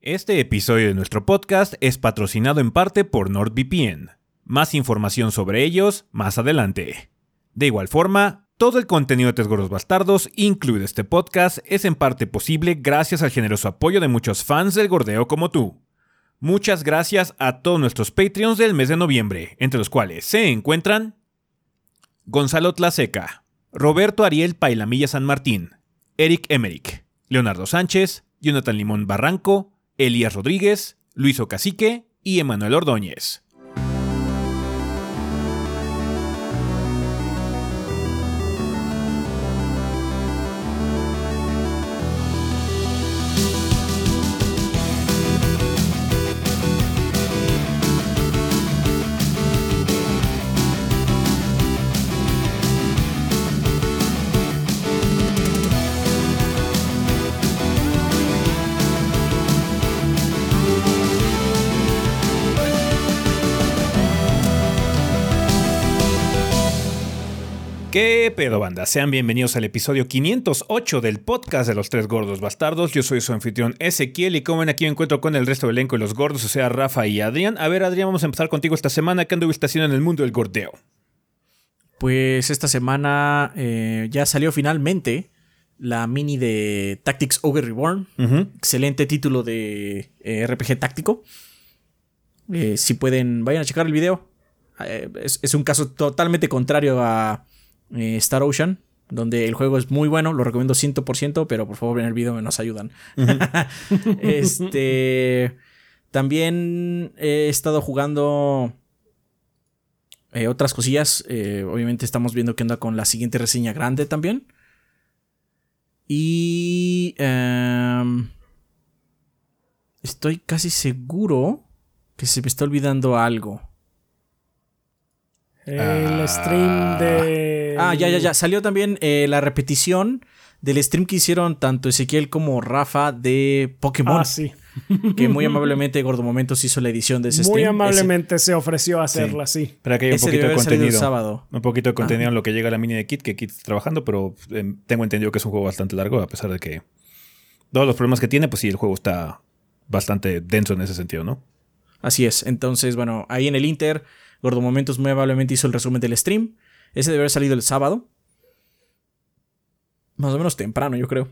Este episodio de nuestro podcast es patrocinado en parte por NordVPN. Más información sobre ellos más adelante. De igual forma, todo el contenido de Tres Gordos Bastardos, incluido este podcast, es en parte posible gracias al generoso apoyo de muchos fans del gordeo como tú. Muchas gracias a todos nuestros Patreons del mes de noviembre, entre los cuales se encuentran Gonzalo Tlaseca, Roberto Ariel Pailamilla San Martín, Eric Emerick, Leonardo Sánchez, Jonathan Limón Barranco, Elías Rodríguez, Luis Ocacique y Emanuel Ordóñez. ¿Qué pedo, banda? Sean bienvenidos al episodio 508 del podcast de los tres gordos bastardos. Yo soy su anfitrión Ezequiel y como ven aquí me encuentro con el resto del elenco de los gordos, o sea, Rafa y Adrián. A ver, Adrián, vamos a empezar contigo esta semana. ¿Qué anduviste haciendo en el mundo del gordeo? Pues esta semana eh, ya salió finalmente la mini de Tactics Ogre Reborn. Excelente título de eh, RPG táctico. Eh, si pueden, vayan a checar el video. es, un caso totalmente contrario a eh, Star Ocean, donde el juego es muy bueno, lo recomiendo 100%, pero por favor en el video nos ayudan. este también he estado jugando eh, otras cosillas. Eh, obviamente estamos viendo qué onda con la siguiente reseña grande también. Y em, estoy casi seguro que se me está olvidando algo. El stream de Ah, ya, ya, ya. Salió también eh, la repetición del stream que hicieron tanto Ezequiel como Rafa de Pokémon. Ah, sí. Que muy amablemente Gordo Momentos hizo la edición de ese stream. Muy amablemente se ofreció a hacerla, sí. Para que haya un poquito de contenido. Sábado. Un poquito de contenido en lo que llega a la mini de Kit, que Kit está trabajando, pero eh, tengo entendido que es un juego bastante largo, a pesar de que todos los problemas que tiene, pues sí, el juego está bastante denso en ese sentido, ¿no? Así es. Entonces, bueno, ahí en el Inter, Gordo Momentos muy amablemente hizo el resumen del stream. Ese debe haber salido el sábado. Más o menos temprano, yo creo.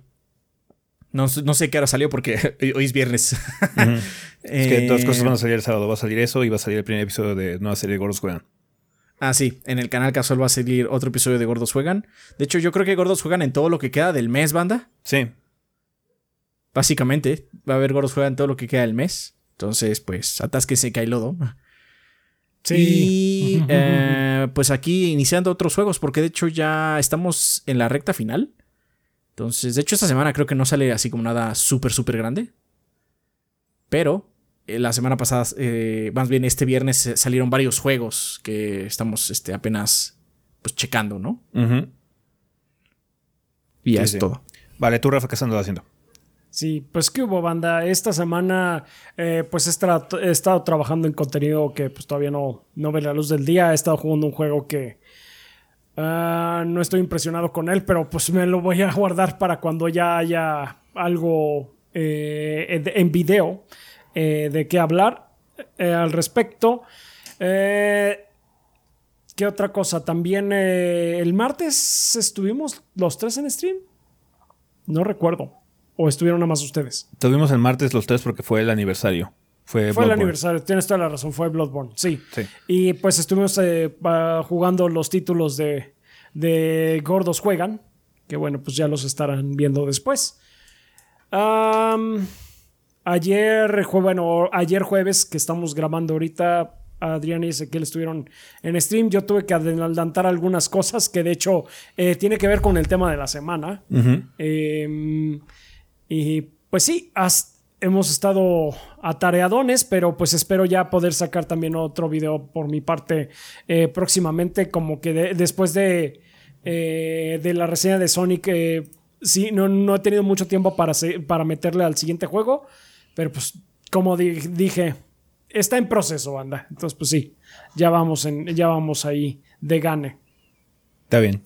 No, sé qué hora salió porque hoy es viernes. es que todas las cosas van a salir el sábado. Va a salir eso y va a salir el primer episodio de nueva serie de Gordos Juegan. Ah, sí. En el canal casual va a salir otro episodio de Gordos Juegan. De hecho, yo creo que Gordos Juegan en todo lo que queda del mes, banda. Sí. Básicamente, va a haber Gordos Juegan todo lo que queda del mes. Entonces, pues, atásquese, cae lodo. Sí. Y eh, pues aquí iniciando otros juegos, porque de hecho ya estamos en la recta final. Entonces, de hecho, esta semana creo que no sale así como nada súper, súper grande. Pero eh, la semana pasada, eh, más bien este viernes, salieron varios juegos que estamos este, apenas pues checando, ¿no? Y ya es todo. Vale, tú, Rafa, ¿qué estás haciendo? Sí, pues qué hubo, banda. Esta semana, eh, pues he, estado trabajando en contenido que pues todavía no, no ve la luz del día. He estado jugando un juego que ah, no estoy impresionado con él, pero pues me lo voy a guardar para cuando ya haya algo eh, en video eh, de qué hablar al respecto. ¿Qué otra cosa? También el martes estuvimos los tres en stream. No recuerdo. ¿O estuvieron nada más ustedes? Tuvimos el martes los tres porque fue el aniversario. Fue, fue el aniversario, tienes toda la razón, fue Bloodborne, sí. Y pues estuvimos eh, jugando los títulos de, de Gordos Juegan, que bueno, pues ya los estarán viendo después. ayer, bueno, ayer jueves que estamos grabando ahorita, Adrián y Ezequiel estuvieron en stream. Yo tuve que adelantar algunas cosas que de hecho eh, tiene que ver con el tema de la semana. Y pues sí, hemos estado atareadones, pero pues espero ya poder sacar también otro video por mi parte eh, próximamente, como que después de, eh, de la reseña de Sonic, eh, sí, no, no, he tenido mucho tiempo para, para meterle al siguiente juego, pero pues como dije, está en proceso, banda. Entonces pues sí, ya vamos, en, ya vamos ahí de gane. Está bien.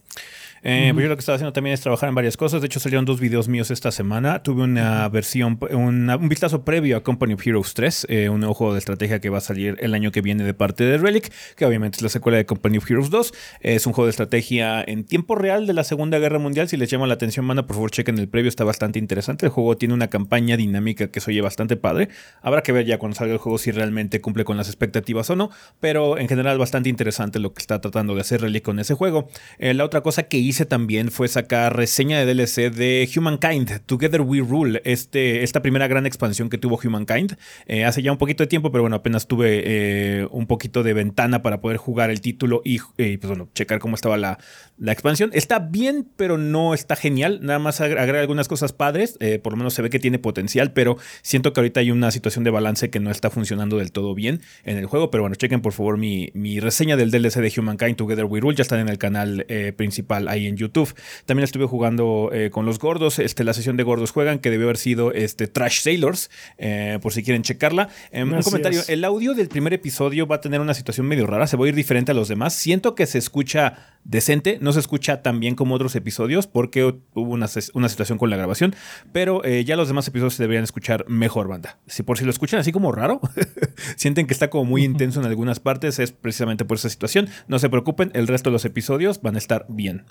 Eh, pues yo lo que estaba haciendo también es trabajar en varias cosas. De hecho, salieron dos videos míos esta semana. Tuve una versión, un vistazo previo a Company of Heroes 3, eh, un nuevo juego de estrategia que va a salir el año que viene de parte de Relic, que obviamente es la secuela de Company of Heroes 2. Es un juego de estrategia en tiempo real de la Segunda Guerra Mundial. Si les llama la atención, manda por favor chequen el previo, está bastante interesante. El juego tiene una campaña dinámica que se oye bastante padre. Habrá que ver ya cuando salga el juego si realmente cumple con las expectativas o no, pero en general bastante interesante lo que está tratando de hacer Relic con ese juego. Eh, la otra cosa que hice también fue sacar reseña de DLC de Humankind, Together We Rule, este, esta primera gran expansión que tuvo Humankind. Eh, hace ya un poquito de tiempo, pero bueno, apenas tuve eh, un poquito de ventana para poder jugar el título y, pues bueno, checar cómo estaba la, la, expansión. Está bien, pero no está genial. Nada más agrega algunas cosas padres. por lo menos se ve que tiene potencial, pero siento que ahorita hay una situación de balance que no está funcionando del todo bien en el juego. Pero bueno, chequen por favor mi, mi reseña del DLC de Humankind Together We Rule. Ya están en el canal eh, principal ahí en YouTube. También estuve jugando eh, con los gordos. Este, la sesión de gordos juegan, que debió haber sido este, Trash Sailors, eh, por si quieren checarla. Em, un comentario: el audio del primer episodio va a tener una situación medio rara. Se va a ir diferente a los demás. Siento que se escucha decente. No se escucha tan bien como otros episodios porque hubo una, una situación con la grabación. Pero ya los demás episodios se deberían escuchar mejor, banda. Si por si lo escuchan así como raro, sienten que está como muy intenso en algunas partes, es precisamente por esa situación. No se preocupen, el resto de los episodios van a estar bien.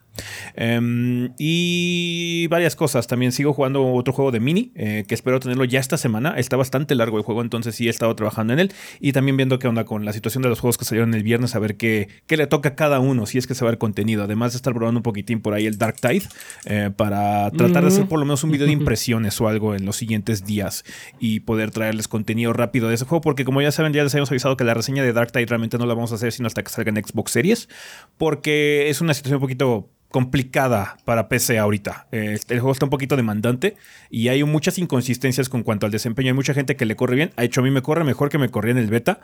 Em, y varias cosas. También sigo jugando otro juego de mini, eh, que espero tenerlo ya esta semana. Está bastante largo el juego, entonces sí he estado trabajando en él. Y también viendo qué onda con la situación de los juegos que salieron el viernes, a ver qué, qué le toca a cada uno, si es que se va ver contenido. Además de estar probando un poquitín por ahí el Dark Tide, eh, para tratar de hacer por lo menos un video de impresiones o algo en los siguientes días y poder traerles contenido rápido de ese juego, porque como ya saben, ya les habíamos avisado que la reseña de Dark Tide realmente no la vamos a hacer sino hasta que salga en Xbox Series, porque es una situación un poquito complicada para PC ahorita. el juego está un poquito demandante y hay muchas inconsistencias con cuanto al desempeño. Hay mucha gente que le corre bien. Ha hecho a mí me corre mejor que me corría en el beta.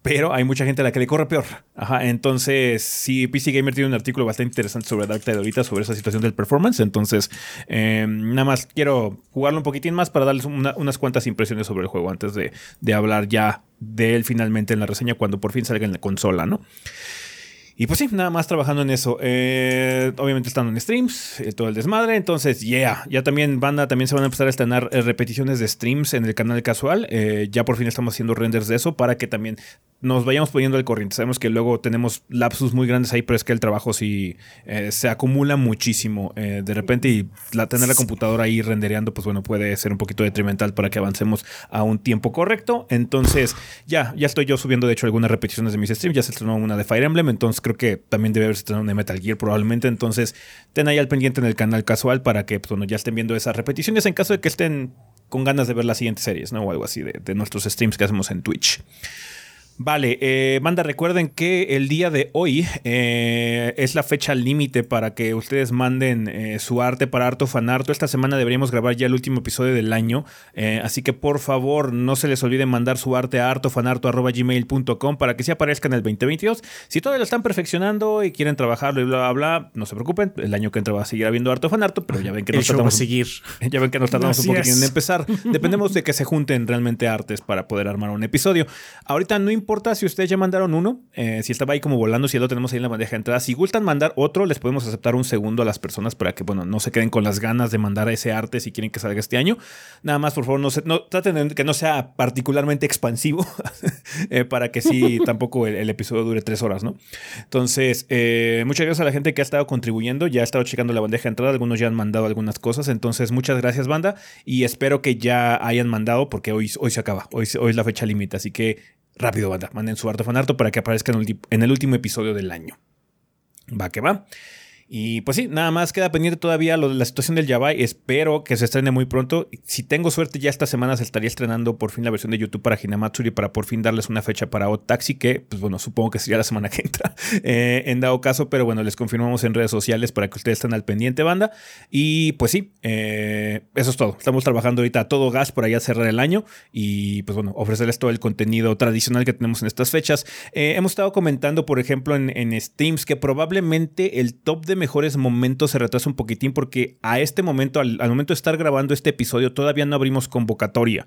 Pero hay mucha gente a la que le corre peor. Ajá, entonces, sí, PC Gamer tiene un artículo bastante interesante sobre Dark Tide ahorita, sobre esa situación del performance. Entonces, em, nada más quiero jugarlo un poquitín más para darles unas cuantas impresiones sobre el juego antes de, de hablar ya de él finalmente en la reseña cuando por fin salga en la consola, ¿no? Y pues sí, nada más trabajando en eso. Eh, obviamente estando en streams, eh, todo el desmadre. Entonces, yeah, ya también banda, también se van a empezar a estrenar eh, repeticiones de streams en el canal casual. ya por fin estamos haciendo renders de eso para que también nos vayamos poniendo al corriente. Sabemos que luego tenemos lapsus muy grandes ahí, pero es que el trabajo sí se acumula muchísimo. de repente y la, tener la computadora ahí rendereando, pues bueno, puede ser un poquito detrimental para que avancemos a un tiempo correcto. Entonces, ya, ya estoy yo subiendo de hecho algunas repeticiones de mis streams. Ya se estrenó una de Fire Emblem, entonces creo que también debe haberse una de Metal Gear probablemente. Entonces, ten ahí al pendiente en el canal casual para que pues, ya estén viendo esas repeticiones en caso de que estén con ganas de ver las siguientes series, ¿no? O algo así de nuestros streams que hacemos en Twitch. Vale, eh, manda, recuerden que el día de hoy eh, es la fecha límite para que ustedes manden eh, su arte para Arto Fanarto. Esta semana deberíamos grabar ya el último episodio del año, así que por favor no se les olvide mandar su arte a artofanarto.gmail.com para que se aparezca en el 2022. Si todavía lo están perfeccionando y quieren trabajarlo y bla, bla, bla, no se preocupen, el año que entra va a seguir habiendo Arto Fanarto, pero ya ven que nos tardamos, a seguir. Ya ven que nos tardamos un poquito en empezar. Dependemos de que se junten realmente artes para poder armar un episodio. Ahorita no importa importa si ustedes ya mandaron uno, eh, si estaba ahí como volando, si ya lo tenemos ahí en la bandeja de entrada. Si gustan mandar otro, les podemos aceptar un segundo a las personas para que, bueno, no se queden con las ganas de mandar ese arte si quieren que salga este año. Nada más, por favor, no, se, no traten de que no sea particularmente expansivo eh, para que sí tampoco el, episodio dure tres horas, ¿no? Entonces, eh, muchas gracias a la gente que ha estado contribuyendo, ya ha estado checando la bandeja de entrada, algunos ya han mandado algunas cosas, entonces muchas gracias banda y espero que ya hayan mandado porque hoy, hoy se acaba, hoy, hoy es la fecha límite, así que Rápido, banda. Manden su arte fanarto para que aparezca en el último episodio del año. Va que va. Y pues sí, nada más queda pendiente todavía lo de la situación del Yabai. Espero que se estrene muy pronto. Si tengo suerte, ya esta semana se estaría estrenando por fin la versión de YouTube para Hinamatsuri para por fin darles una fecha para Taxi, que pues bueno, supongo que sería la semana que entra eh, en dado caso, pero bueno, les confirmamos en redes sociales para que ustedes estén al pendiente, banda. Y pues sí, eh, eso es todo. Estamos trabajando ahorita a todo gas por allá cerrar el año y pues bueno, ofrecerles todo el contenido tradicional que tenemos en estas fechas. Eh, hemos estado comentando, por ejemplo, en, en streams que probablemente el top de mejores momentos se retrasa un poquitín porque a este momento, al, momento de estar grabando este episodio, todavía no abrimos convocatoria.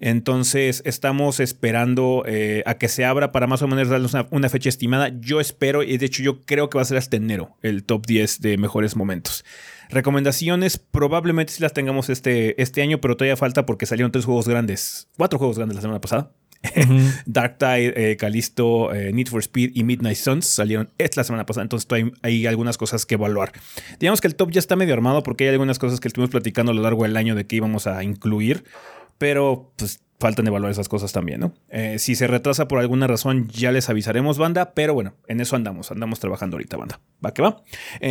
Entonces estamos esperando eh, a que se abra para más o menos darnos una, fecha estimada. Yo espero, y de hecho yo creo que va a ser hasta enero el top 10 de mejores momentos. Recomendaciones, probablemente sí las tengamos este, este año, pero todavía falta porque salieron tres juegos grandes, cuatro juegos grandes la semana pasada. Dark Tide, eh, Callisto, eh, Need for Speed y Midnight Suns salieron esta semana pasada, entonces hay, hay, algunas cosas que evaluar. Digamos que el top ya está medio armado porque hay algunas cosas que estuvimos platicando a lo largo del año de que íbamos a incluir, pero pues faltan evaluar esas cosas también, ¿no? Eh, si se retrasa por alguna razón, ya les avisaremos, banda, pero bueno, en eso andamos, andamos trabajando ahorita, banda. Va que va.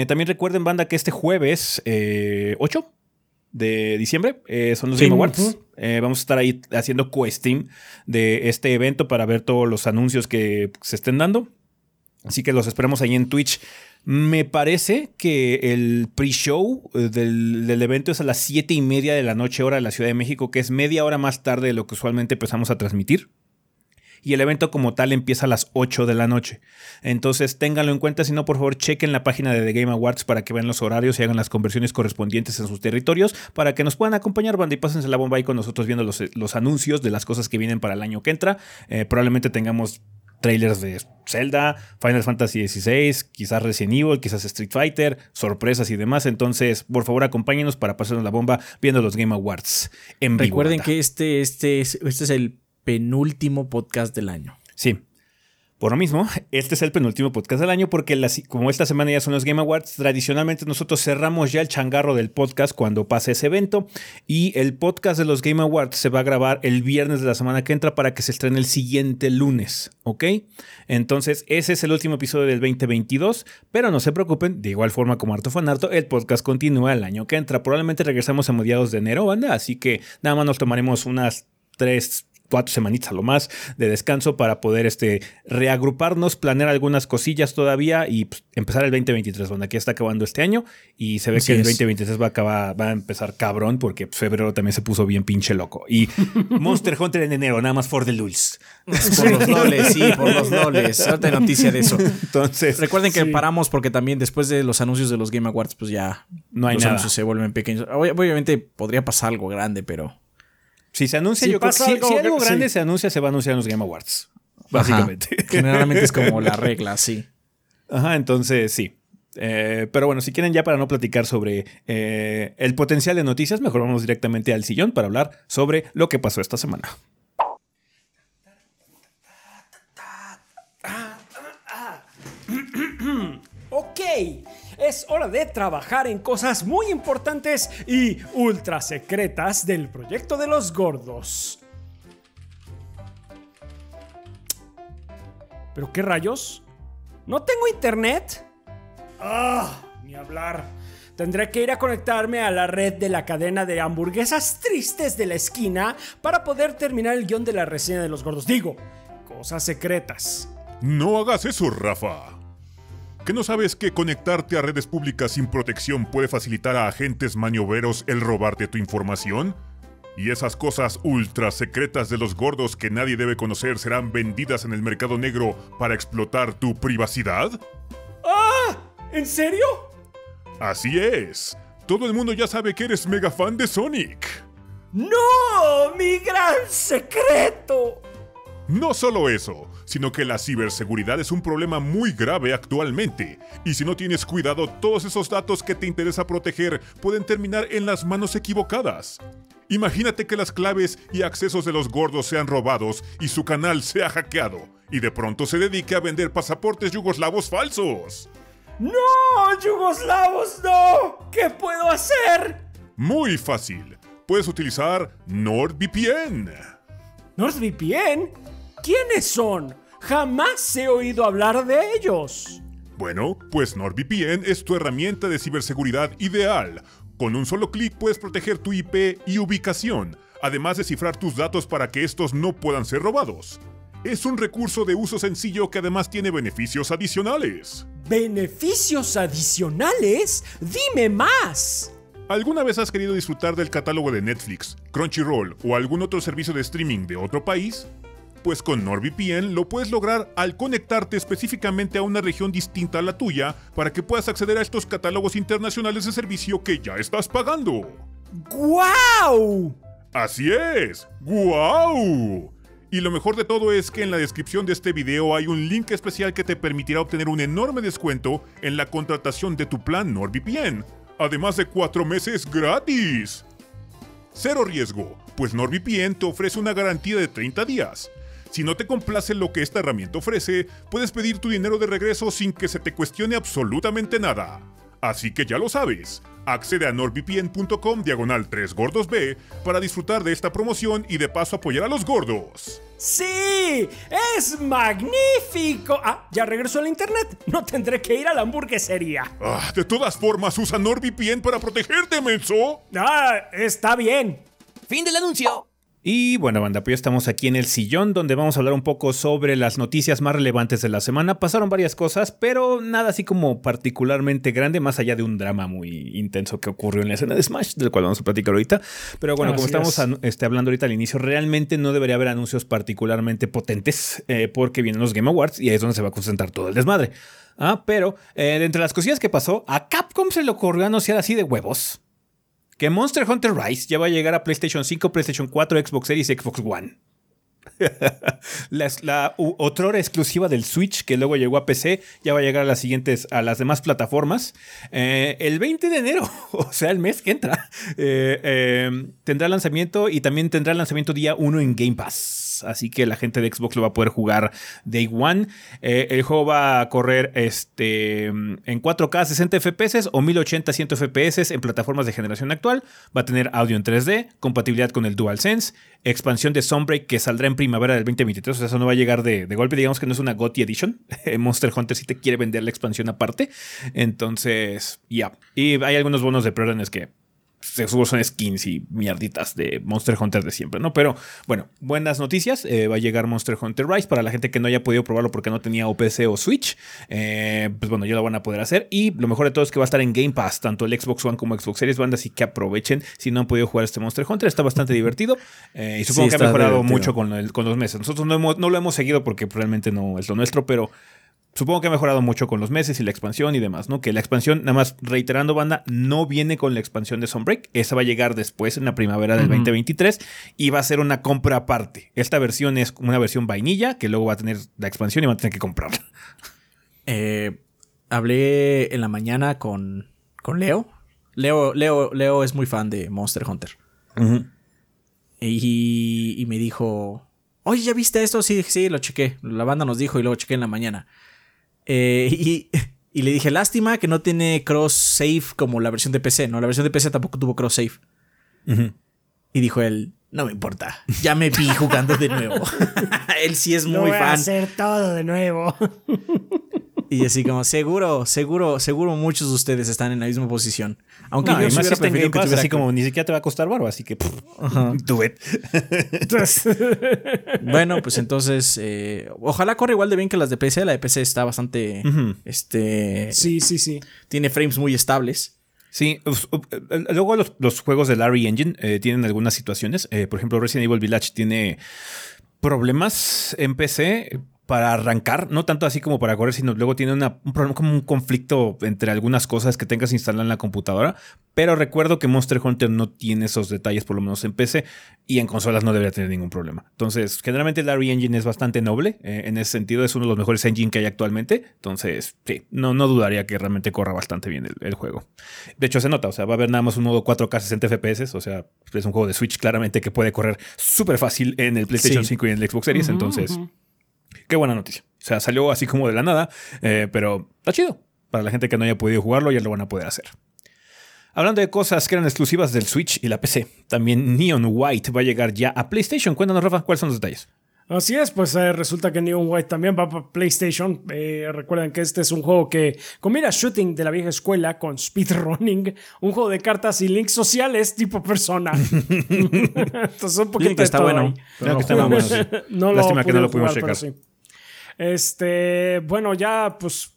también recuerden, banda, que este jueves 8 de diciembre. Son los Game Awards. Eh, vamos a estar ahí haciendo co-stream de este evento para ver todos los anuncios que se estén dando. Así que los esperamos ahí en Twitch. Me parece que el pre-show eh, del, del, evento es a las 7 y media de la noche, hora de la Ciudad de México, que es media hora más tarde de lo que usualmente empezamos a transmitir y el evento como tal empieza a las 8 de la noche. Entonces ténganlo en cuenta, si no, por favor, chequen la página de The Game Awards para que vean los horarios y hagan las conversiones correspondientes en sus territorios para que nos puedan acompañar, banda, y pásense la bomba ahí con nosotros viendo los, los anuncios de las cosas que vienen para el año que entra. Eh, probablemente tengamos trailers de Zelda, Final Fantasy XVI, quizás Resident Evil, quizás Street Fighter, sorpresas y demás. Entonces, por favor, acompáñenos para pasarnos la bomba viendo los Game Awards en vivo. Recuerden que este, este, este es el penúltimo podcast del año. Sí. Por lo mismo, este es el penúltimo podcast del año porque como esta semana ya son los Game Awards, tradicionalmente nosotros cerramos ya el changarro del podcast cuando pase ese evento y el podcast de los Game Awards se va a grabar el viernes de la semana que entra para que se estrene el siguiente lunes, ¿ok? Entonces ese es el último episodio del 2022, pero no se preocupen, de igual forma como Arto Fanarto, el podcast continúa el año que entra. Probablemente regresamos a mediados de enero, banda, así que nada más nos tomaremos unas tres cuatro semanitas a lo más de descanso para poder este, reagruparnos, planear algunas cosillas todavía y pues, empezar el 2023, donde aquí está acabando este año y se ve que el 2023 va a, acabar, va a empezar cabrón porque pues, febrero también se puso bien pinche loco. Y Monster Hunter en enero, nada más for the lulz. Por los loles, sí, por los loles. Suerte noticia de eso. Entonces, recuerden que paramos porque también después de los anuncios de los Game Awards, pues ya no hay los anuncios se vuelven pequeños. Obviamente podría pasar algo grande, pero si se anuncia, yo creo que si, algo, grande se anuncia, se va a anunciar en los Game Awards. Básicamente. Generalmente es como la regla, sí. Ajá, entonces sí. Eh, pero bueno, si quieren ya para no platicar sobre eh, el potencial de noticias, mejor vamos directamente al sillón para hablar sobre lo que pasó esta semana. ok, es hora de trabajar en cosas muy importantes y ultra secretas del proyecto de los gordos. ¿Pero qué rayos? ¿No tengo internet? Ah, ni hablar. Tendré que ir a conectarme a la red de la cadena de hamburguesas tristes de la esquina para poder terminar el guion de la reseña de los gordos. Digo, cosas secretas. No hagas eso, Rafa. ¿Qué no sabes que conectarte a redes públicas sin protección puede facilitar a agentes maniobreros el robarte tu información? ¿Y esas cosas ultra secretas de los gordos que nadie debe conocer serán vendidas en el mercado negro para explotar tu privacidad? ¡Ah! ¿En serio? Así es. Todo el mundo ya sabe que eres mega fan de Sonic. ¡No! ¡Mi gran secreto! No solo eso, sino que la ciberseguridad es un problema muy grave actualmente, y si no tienes cuidado, todos esos datos que te interesa proteger pueden terminar en las manos equivocadas. Imagínate que las claves y accesos de los gordos sean robados y su canal sea hackeado, y de pronto se dedique a vender pasaportes yugoslavos falsos. ¡No! ¡Yugoslavos no! ¿Qué puedo hacer? Muy fácil. Puedes utilizar NordVPN. ¿NordVPN? ¿Quiénes son? Jamás he oído hablar de ellos. Bueno, pues NordVPN es tu herramienta de ciberseguridad ideal. Con un solo clic puedes proteger tu IP y ubicación, además de cifrar tus datos para que estos no puedan ser robados. Es un recurso de uso sencillo que además tiene beneficios adicionales. ¿Beneficios adicionales? Dime más. ¿Alguna vez has querido disfrutar del catálogo de Netflix, Crunchyroll o algún otro servicio de streaming de otro país? Pues con NordVPN lo puedes lograr al conectarte específicamente a una región distinta a la tuya para que puedas acceder a estos catálogos internacionales de servicio que ya estás pagando. ¡Guau! Así es, ¡guau! Y lo mejor de todo es que en la descripción de este video hay un link especial que te permitirá obtener un enorme descuento en la contratación de tu plan NordVPN, además de 4 meses gratis. Cero riesgo, pues NordVPN te ofrece una garantía de 30 días. Si no te complace lo que esta herramienta ofrece, puedes pedir tu dinero de regreso sin que se te cuestione absolutamente nada. Así que ya lo sabes, accede a nordvpn.com diagonal 3 gordos B para disfrutar de esta promoción y de paso apoyar a los gordos. ¡Sí! ¡Es magnífico! Ah, ya regresó al internet. No tendré que ir a la hamburguesería. Ah, de todas formas, usa NordVPN para protegerte, menso. Ah, está bien. Fin del anuncio. Y bueno, banda, pues ya estamos aquí en el sillón donde vamos a hablar un poco sobre las noticias más relevantes de la semana. Pasaron varias cosas, pero nada así como particularmente grande, más allá de un drama muy intenso que ocurrió en la escena de Smash, del cual vamos a platicar ahorita. Pero bueno, como estamos es. este, hablando ahorita al inicio, realmente no debería haber anuncios particularmente potentes eh, porque vienen los Game Awards y ahí es donde se va a concentrar todo el desmadre. Ah, pero eh, de entre las cosillas que pasó, a Capcom se le ocurrió anunciar así de huevos que Monster Hunter Rise ya va a llegar a PlayStation 5, PlayStation 4, Xbox Series y Xbox One. la, la otrora exclusiva del Switch que luego llegó a PC ya va a llegar a las siguientes a las demás plataformas Eh, el 20 de enero o sea el mes que entra eh, eh, tendrá lanzamiento y también tendrá lanzamiento día 1 en Game Pass así que la gente de Xbox lo va a poder jugar Day One Eh, el juego va a correr este en 4K 60 FPS o 1080 100 FPS en plataformas de generación actual va a tener audio en 3D compatibilidad con el DualSense expansión de Sunbreak que saldrá en primavera del 2023. O sea, eso no va a llegar de, de golpe. Digamos que no es una GOTY Edition. Monster Hunter sí te quiere vender la expansión aparte. Entonces, ya. Y hay algunos bonos de preórdenes que seguro son skins y mierditas de Monster Hunter de siempre, ¿no? Pero bueno, buenas noticias. Eh, va a llegar Monster Hunter Rise para la gente que no haya podido probarlo porque no tenía OPC o Switch. Eh, pues bueno, ya lo van a poder hacer. Y lo mejor de todo es que va a estar en Game Pass, tanto el Xbox One como Xbox Series Band, así que aprovechen si no han podido jugar este Monster Hunter. Está bastante divertido. Eh, y supongo Sí, que ha mejorado divertido. mucho con, el- con los meses. Nosotros no, hemos- no lo hemos seguido porque realmente no es lo nuestro, pero supongo que ha mejorado mucho con los meses y la expansión y demás, ¿no? Que la expansión, nada más reiterando, banda, no viene con la expansión de Sunbreak. Esa va a llegar después en la primavera del Ujú. 2023 y va a ser una compra aparte. Esta versión es una versión vainilla que luego va a tener la expansión y van a tener que comprarla. Eh, hablé en la mañana con, con Leo. Leo. Leo. Leo es muy fan de Monster Hunter. Y, y me dijo, oye, ¿ya viste esto? Sí, sí, lo chequé. La banda nos dijo y luego chequé en la mañana. Eh, y, y le dije, lástima que no tiene cross save como la versión de PC. No, la versión de PC tampoco tuvo cross save. Y dijo él, no me importa, ya me vi jugando de nuevo. él sí es Lo muy voy a fan. hacer todo de nuevo. Y así como, seguro, seguro, seguro muchos de ustedes están en la misma posición. Aunque No, yo más si que Pass, tuviera así como ni siquiera te va a costar barba, así que pff, do it. Bueno, pues entonces, eh, ojalá corra igual de bien que las de PC. La de PC está bastante, este, sí, sí, sí. tiene frames muy estables. Sí, eh, luego los, los juegos de Larry Engine eh, tienen algunas situaciones. Eh, por ejemplo, Resident Evil Village tiene problemas en PC para arrancar, no tanto así como para correr, sino luego tiene una- un problema como un conflicto entre algunas cosas que tengas instalado en la computadora. Pero recuerdo que Monster Hunter no tiene esos detalles, por lo menos en PC, y en consolas no debería tener ningún problema. Entonces, generalmente Larry Engine es bastante noble, eh, en ese sentido es uno de los mejores engine que hay actualmente. Entonces, sí, no, no dudaría que realmente corra bastante bien el, el juego. De hecho, se nota, o sea, va a haber nada más un modo 4K 60 FPS, o sea, es un juego de Switch claramente que puede correr súper fácil en el PlayStation Sí. 5 y en el Xbox Series, entonces. Qué buena noticia. O sea, salió así como de la nada, eh, pero está chido. Para la gente que no haya podido jugarlo, ya lo van a poder hacer. Hablando de cosas que eran exclusivas del Switch y la PC, también Neon White va a llegar ya a PlayStation. Cuéntanos, Rafa, cuáles son los detalles. Así es, pues eh, resulta que Neon White también va para PlayStation. Eh, recuerden que este es un juego que combina shooting de la vieja escuela con speedrunning, un juego de cartas y links sociales tipo persona. Entonces un poquito está bueno, no que está bueno, sí. No lo Lástima que no lo pudimos jugar, sí. Este, bueno, ya pues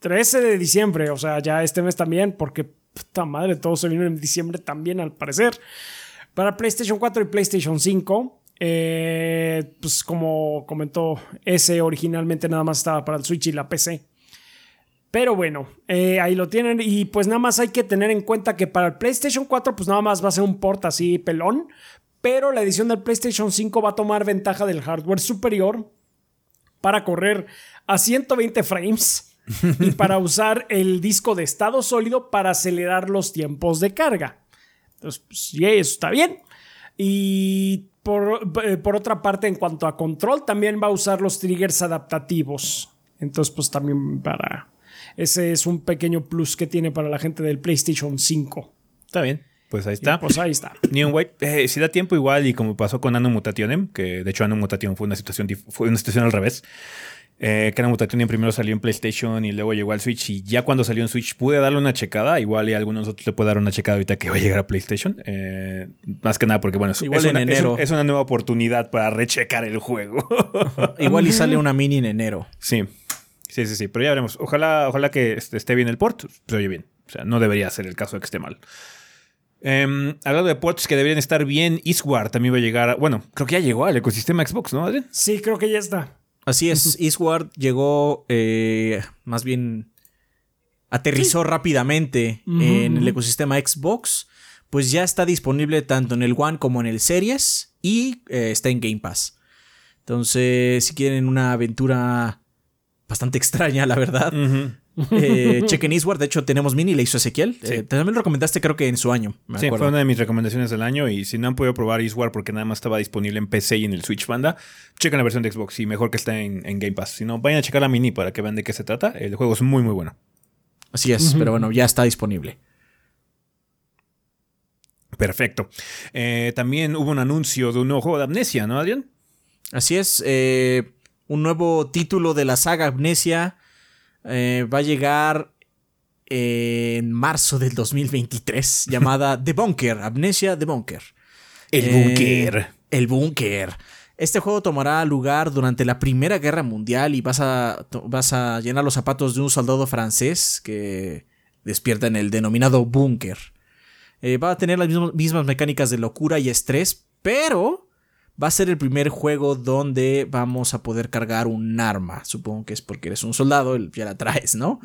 13 de diciembre, o sea, ya este mes también, porque puta madre, todo se vino en diciembre también al parecer. Para PlayStation 4 y PlayStation 5. Eh, pues como comentó, ese originalmente nada más estaba para el Switch y la PC. Pero bueno, eh, ahí lo tienen y pues nada más hay que tener en cuenta que para el PlayStation 4 pues nada más va a ser un port así pelón, pero la edición del PlayStation 5 va a tomar ventaja del hardware superior para correr a 120 frames y para usar el disco de estado sólido para acelerar los tiempos de carga. Entonces, pues, sí, eso está bien. Y por, eh, por, otra parte, en cuanto a control, también va a usar los triggers adaptativos. Entonces, pues también para... Ese es un pequeño plus que tiene para la gente del PlayStation 5. Está bien. Pues ahí está. pues ahí está. Neon White, eh, si da tiempo igual y como pasó con Anno Mutationem, que de hecho Anno Mutation fue una situación, fue una situación al revés. Eh, que Anno Mutationem primero salió en PlayStation y luego llegó al Switch y ya cuando salió en Switch pude darle una checada, igual y a algunos otros le puede dar una checada ahorita que va a llegar a PlayStation. Eh, más que nada porque bueno, es, Igual es en una, es enero. un- es una nueva oportunidad para rechecar el juego. Igual y sale una mini en enero. sí, sí, sí, sí, pero ya veremos. Ojalá, ojalá que esté bien el port, se oye bien. O sea, no debería ser el caso de que esté mal. Em, hablando de ports que deberían estar bien, Eastward también va a llegar. a- bueno, creo que ya llegó al ecosistema Xbox, ¿no? Adrián? Sí, creo que ya está. Así es, Eastward llegó, eh, más bien aterrizó rápidamente en el ecosistema Xbox, pues ya está disponible tanto en el One como en el Series y eh, está en Game Pass. Entonces, si quieren una aventura bastante extraña, la verdad, eh, chequen Eastward. De hecho, tenemos mini, le hizo Ezequiel. Sí. Eh, también lo recomendaste, creo que en su año. Me Sí, acuerdo. fue una de mis recomendaciones del año. Y si no han podido probar Eastward porque nada más estaba disponible en PC y en el Switch Banda, chequen la versión de Xbox y mejor que está en, en Game Pass. Si no, vayan a checar la mini para que vean de qué se trata. El juego es muy, muy bueno. Así es, pero bueno, ya está disponible. Perfecto. Eh, también hubo un anuncio de un nuevo juego de Amnesia, ¿no, Adrián? Así es, eh, un nuevo título de la saga Amnesia eh, va a llegar en marzo del 2023, llamada The Bunker, Amnesia The Bunker. El Eh, Bunker. El Bunker. Este juego tomará lugar durante la Primera Guerra Mundial y vas a, vas a llenar los zapatos de un soldado francés que despierta en el denominado búnker. Eh, va a tener las mismas mecánicas de locura y estrés, pero va a ser el primer juego donde vamos a poder cargar un arma. Supongo que es porque eres un soldado, ya la traes, ¿no?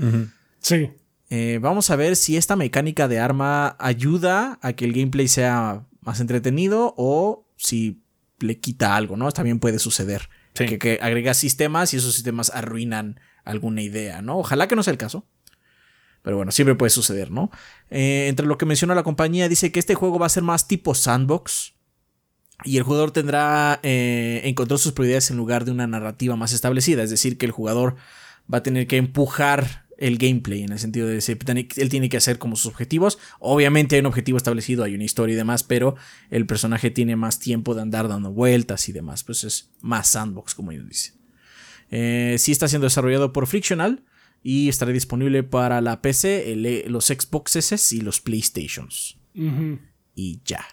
Sí. Eh, vamos a ver si esta mecánica de arma ayuda a que el gameplay sea más entretenido o si le quita algo, ¿no? También puede suceder. Sí. Que, que agrega sistemas y esos sistemas arruinan alguna idea, ¿no? Ojalá que no sea el caso. Pero bueno, siempre puede suceder, ¿no? Eh, entre lo que menciona la compañía, dice que este juego va a ser más tipo sandbox. Y el jugador tendrá eh, encontrar sus prioridades en lugar de una narrativa más establecida. Es decir, que el jugador va a tener que empujar el gameplay en el sentido de que él tiene que hacer como sus objetivos. Obviamente hay un objetivo establecido, hay una historia y demás, pero el personaje tiene más tiempo de andar dando vueltas y demás. Pues es más sandbox, como ellos dicen. Eh, sí está siendo desarrollado por Frictional y estará disponible para la PC, el- los Xboxes y los PlayStations. Y ya.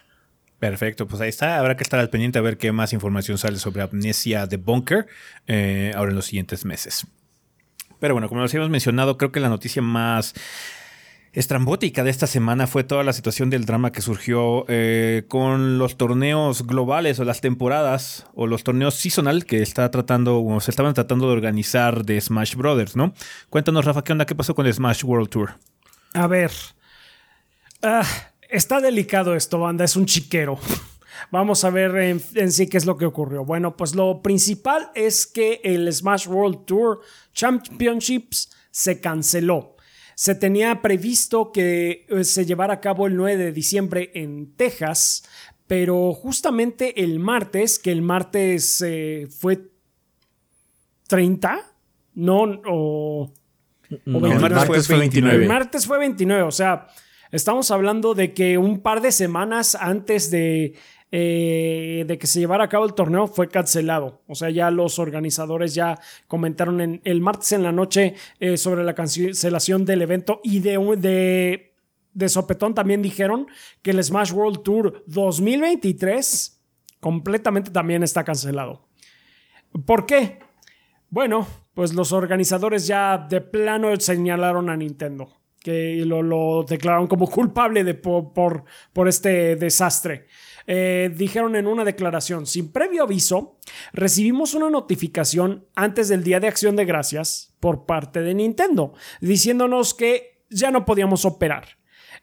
Perfecto, pues ahí está. Habrá que estar al pendiente a ver qué más información sale sobre Amnesia de Bunker eh, ahora en los siguientes meses. Pero bueno, como les habíamos mencionado, creo que la noticia más estrambótica de esta semana fue toda la situación del drama que surgió eh, con los torneos globales o las temporadas o los torneos seasonal que está tratando o se estaban tratando de organizar de Smash Brothers, ¿no? Cuéntanos, Rafa, ¿qué onda? ¿Qué pasó con el Smash World Tour? A ver. Ah, está delicado esto, banda. Es un chiquero. Vamos a ver en, en sí qué es lo que ocurrió. Bueno, pues lo principal es que el Smash World Tour Championships se canceló. Se tenía previsto que eh, se llevara a cabo el 9 de diciembre en Texas, pero justamente el martes, que el martes eh, fue 30, no, o... No, el el martes fue 29. El martes fue 29, o sea, estamos hablando de que un par de semanas antes de, eh, de que se llevara a cabo el torneo fue cancelado. O sea, ya los organizadores ya comentaron en, el martes en la noche eh, sobre la cancelación del evento y de, de sopetón también dijeron que el Smash World Tour 2023 completamente también está cancelado. ¿Por qué? Bueno, pues los organizadores ya de plano señalaron a Nintendo, que lo, declararon como culpable de, por este desastre. eh, dijeron en una declaración, sin previo aviso, recibimos una notificación antes del Día de Acción de Gracias por parte de Nintendo, diciéndonos que ya no podíamos operar.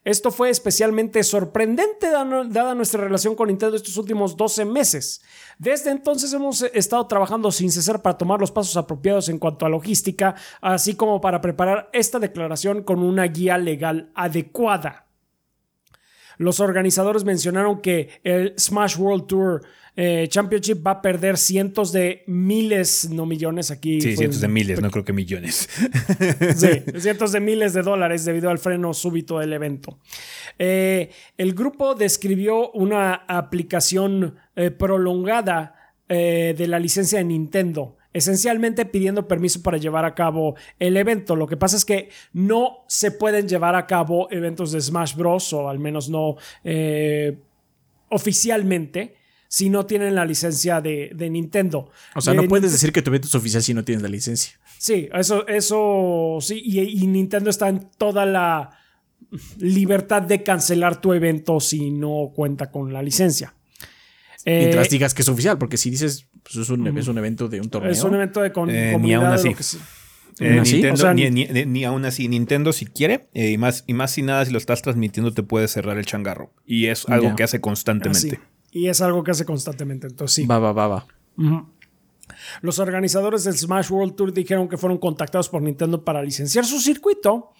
Esto fue especialmente sorprendente dada nuestra relación con Nintendo estos últimos 12 meses. Desde entonces hemos estado trabajando sin cesar para tomar los pasos apropiados en cuanto a logística, así como para preparar esta declaración con una guía legal adecuada. Los organizadores mencionaron que el Smash World Tour eh, Championship va a perder cientos de miles, no millones aquí. Sí, cientos de miles, no creo que millones. Sí, cientos de miles de dólares debido al freno súbito del evento. Eh, el grupo describió una aplicación eh, prolongada de la licencia de Nintendo esencialmente pidiendo permiso para llevar a cabo el evento. Lo que pasa es que no se pueden llevar a cabo eventos de Smash Bros. o al menos no oficialmente si no tienen la licencia de, Nintendo. O sea, no puedes decir que tu evento es oficial si no tienes la licencia. Sí, eso, eso sí, y, Nintendo está en toda la libertad de cancelar tu evento si no cuenta con la licencia. Mientras eh, digas que es oficial, porque si dices pues es, un, evento de un torneo. Es un evento de con, eh, Ni aún así. Eh, Nintendo, ni, aún así, Nintendo si quiere, y, más, y más si nada, si lo estás transmitiendo, te puede cerrar el changarro. Y es algo que hace constantemente. Y es algo que hace constantemente. Entonces sí. Va, va, va, va. Los organizadores del Smash World Tour dijeron que fueron contactados por Nintendo para licenciar su circuito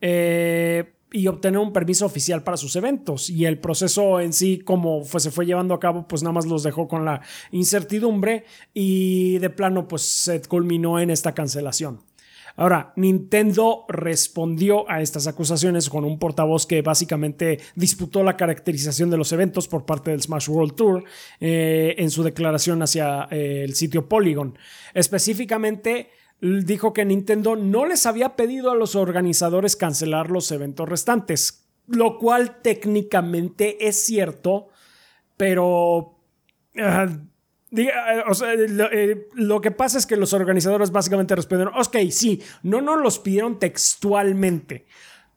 eh, y obtener un permiso oficial para sus eventos. Y el proceso en sí, como se fue llevando a cabo, pues nada más los dejó con la incertidumbre y de plano, pues se culminó en esta cancelación. Ahora, Nintendo respondió a estas acusaciones con un portavoz que básicamente disputó la caracterización de los eventos por parte del Smash World Tour eh, en su declaración hacia eh, el sitio Polygon. Específicamente, dijo que Nintendo no les había pedido a los organizadores cancelar los eventos restantes, lo cual técnicamente es cierto, pero... Ah, eh, sea, eh, lo, que pasa es que los organizadores básicamente respondieron, ok, sí, no nos los pidieron textualmente,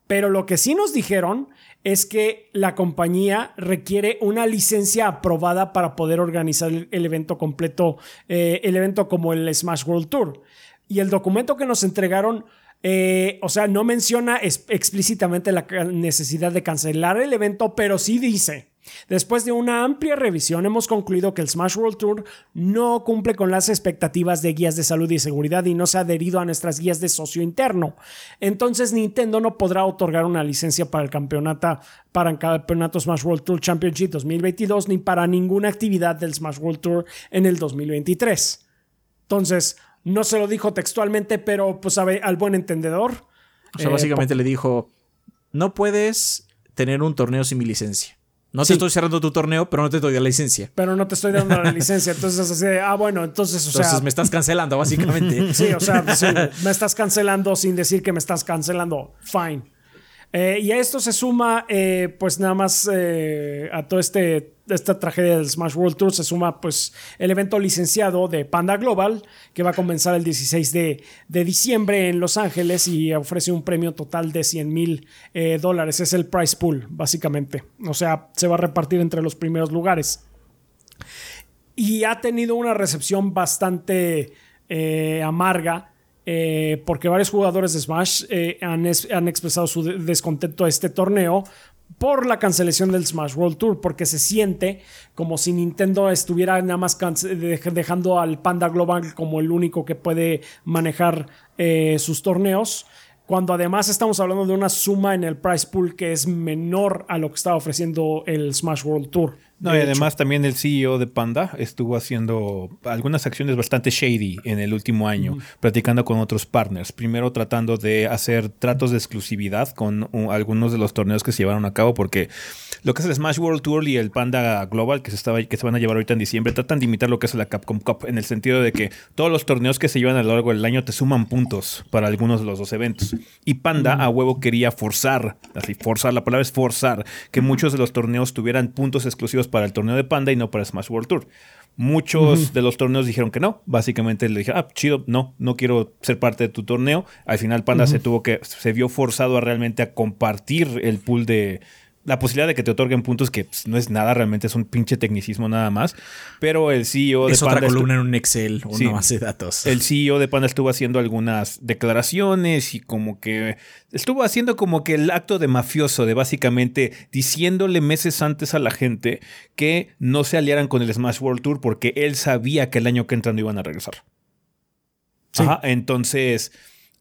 pero lo que sí nos dijeron es que la compañía requiere una licencia aprobada para poder organizar el, evento completo, eh, el evento como el Smash World Tour. Y el documento que nos entregaron o sea, no menciona explícitamente la necesidad de cancelar el evento, pero sí dice Después de una amplia revisión, hemos concluido que el Smash World Tour no cumple con las expectativas de guías de salud y seguridad y no se ha adherido a nuestras guías de socio interno. Entonces, Nintendo no podrá otorgar una licencia para el campeonato, para el campeonato Smash World Tour Championship 2022 ni para ninguna actividad del Smash World Tour en el 2023. Entonces, no se lo dijo textualmente, pero pues sabe, al buen entendedor. O sea, básicamente eh, le dijo, no puedes tener un torneo sin mi licencia. No te estoy cerrando tu torneo, pero no te doy la licencia. Pero no te estoy dando la licencia. Entonces, así de, ah, bueno, entonces, o entonces me estás cancelando, básicamente. sí, o sea, me estás cancelando sin decir que me estás cancelando. Fine. Eh, y a esto se suma, eh, pues nada más eh, a toda este, esta tragedia del Smash World Tour, se suma pues el evento licenciado de Panda Global, que va a comenzar el 16 de, diciembre en Los Ángeles y ofrece un premio total de 100 mil dólares. Es el price pool, básicamente. O sea, se va a repartir entre los primeros lugares. Y ha tenido una recepción bastante amarga eh, porque varios jugadores de Smash eh, han, expresado su descontento a este torneo por la cancelación del Smash World Tour, porque se siente como si Nintendo estuviera nada más dejando al Panda Global como el único que puede manejar eh, sus torneos cuando además estamos hablando de una suma en el price pool que es menor a lo que está ofreciendo el Smash World Tour. No, y además también el CEO de Panda estuvo haciendo algunas acciones bastante shady en el último año, platicando con otros partners. Primero tratando de hacer tratos de exclusividad con algunos de los torneos que se llevaron a cabo, porque lo que es el Smash World Tour y el Panda Global que se, estaba, que se van a llevar ahorita en diciembre tratan de imitar lo que es la Capcom Cup, en el sentido de que todos los torneos que se llevan a lo largo del año te suman puntos para algunos de los dos eventos. Y Panda a huevo quería forzar, así forzar, la palabra es forzar, que muchos de los torneos tuvieran puntos exclusivos para el torneo de Panda y no para Smash World Tour. Muchos de los torneos dijeron que no. Básicamente le dije, ah, chido, no, no quiero ser parte de tu torneo. Al final Panda se tuvo que, se vio forzado a realmente a compartir el pool de, la posibilidad de que te otorguen puntos que pues, no es nada, realmente es un pinche tecnicismo nada más. Pero el CEO de Es otra Panda estu- columna en un Excel o Sí. una base de datos. el CEO de Panda estuvo haciendo algunas declaraciones y como que estuvo haciendo como que el acto de mafioso de básicamente diciéndole meses antes a la gente que no se aliaran con el Smash World Tour porque él sabía que el año que entra no iban a regresar. Sí. Ajá, entonces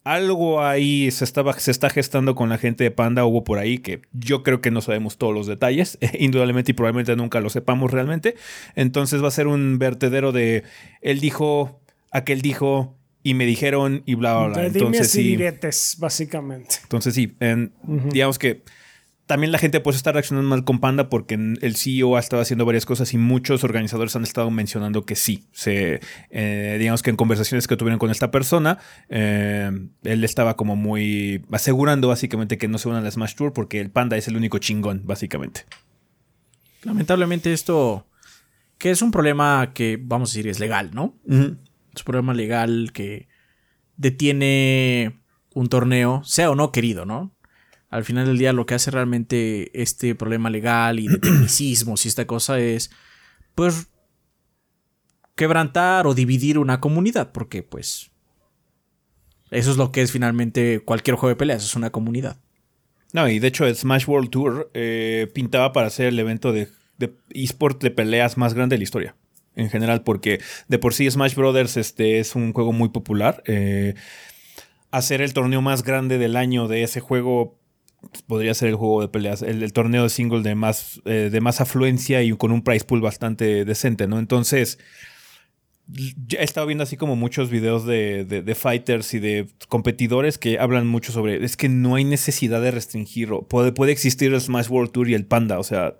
algo ahí se, estaba, se está gestando con la gente de Panda, hubo por ahí que yo creo que no sabemos todos los detalles, indudablemente y probablemente nunca lo sepamos realmente. Entonces va a ser un vertedero de él dijo, aquel dijo y me dijeron y bla, bla, bla. Entonces dimes y sí, diretes, básicamente. entonces sí, en- digamos que también la gente pues está reaccionando mal con Panda porque el CEO ha estado haciendo varias cosas y muchos organizadores han estado mencionando que sí. Se, eh, digamos que en conversaciones que tuvieron con esta persona, eh, él estaba como muy asegurando básicamente que no se unan a la Smash Tour porque el Panda es el único chingón, básicamente. Lamentablemente esto, que es un problema que, vamos a decir, es legal, ¿no? Es un problema legal que detiene un torneo, sea o no querido, ¿no? Al final del día lo que hace realmente este problema legal y de tecnicismos y esta cosa es, pues, quebrantar o dividir una comunidad, porque pues... Eso es lo que es finalmente cualquier juego de peleas, es una comunidad. No, y de hecho Smash World Tour eh, pintaba para ser el evento de, de eSport de peleas más grande de la historia. En general, porque de por sí Smash Brothers este, es un juego muy popular. eh, hacer el torneo más grande del año de ese juego podría ser el juego de peleas, el, torneo de single de más, eh, de más afluencia y con un price pool bastante decente, ¿no? Entonces, he estado viendo así como muchos videos de, de- de fighters y de competidores que hablan mucho sobre es que no hay necesidad de restringirlo. Puede, puede existir el Smash World Tour y el Panda. O sea,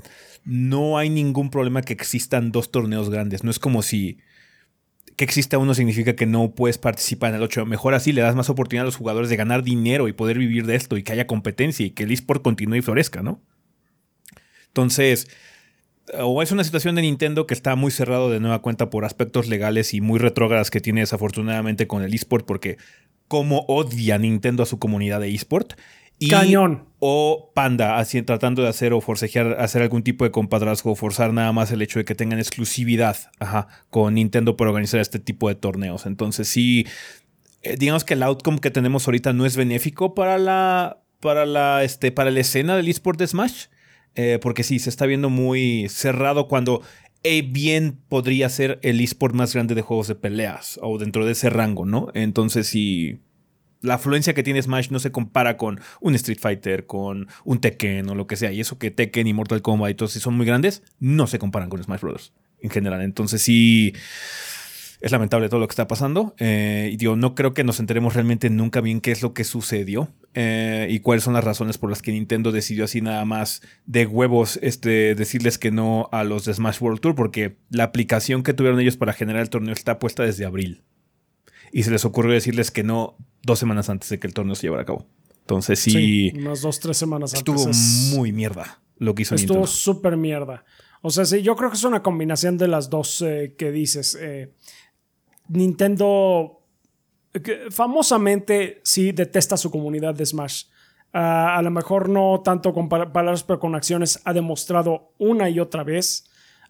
no hay ningún problema que existan dos torneos grandes. No es como si que exista uno significa que no puedes participar en el 8. Mejor así le das más oportunidad a los jugadores de ganar dinero y poder vivir de esto y que haya competencia y que el eSport continúe y florezca, ¿no? Entonces, o es una situación de Nintendo que está muy cerrado de nueva cuenta por aspectos legales y muy retrógradas que tiene desafortunadamente con el eSport, porque como odia Nintendo a su comunidad de eSport. Y, Cañón. O Panda, así, tratando de hacer o forcejear, hacer algún tipo de compadrazgo, o forzar nada más el hecho de que tengan exclusividad ajá, con Nintendo para organizar este tipo de torneos. Entonces, sí, eh, digamos que el outcome que tenemos ahorita no es benéfico para la, para la, este, para la escena del eSport de Smash. Eh, porque sí, se está viendo muy cerrado cuando eh, bien podría ser el eSport más grande de juegos de peleas o dentro de ese rango, ¿no? Entonces sí, la afluencia que tiene Smash no se compara con un Street Fighter, con un Tekken o lo que sea. Y eso que Tekken y Mortal Kombat y todos sí son muy grandes, no se comparan con Smash Bros. en general. Entonces sí, es lamentable todo lo que está pasando. Eh, y digo, no creo que nos enteremos realmente nunca bien qué es lo que sucedió eh, y cuáles son las razones por las que Nintendo decidió así nada más de huevos este, decirles que no a los de Smash World Tour, porque la aplicación que tuvieron ellos para generar el torneo está puesta desde abril. Y se les ocurrió decirles que no dos semanas antes de que el torneo se llevara a cabo. Entonces sí, unas dos, tres semanas antes. estuvo es- muy mierda lo que hizo Estuvo Nintendo. súper mierda. O sea, sí, yo creo que es una combinación de las dos eh, que dices. Eh, Nintendo que famosamente sí detesta a su comunidad de Smash. Ah, a lo mejor no tanto con pa- palabras, pero con acciones ha demostrado una y otra vez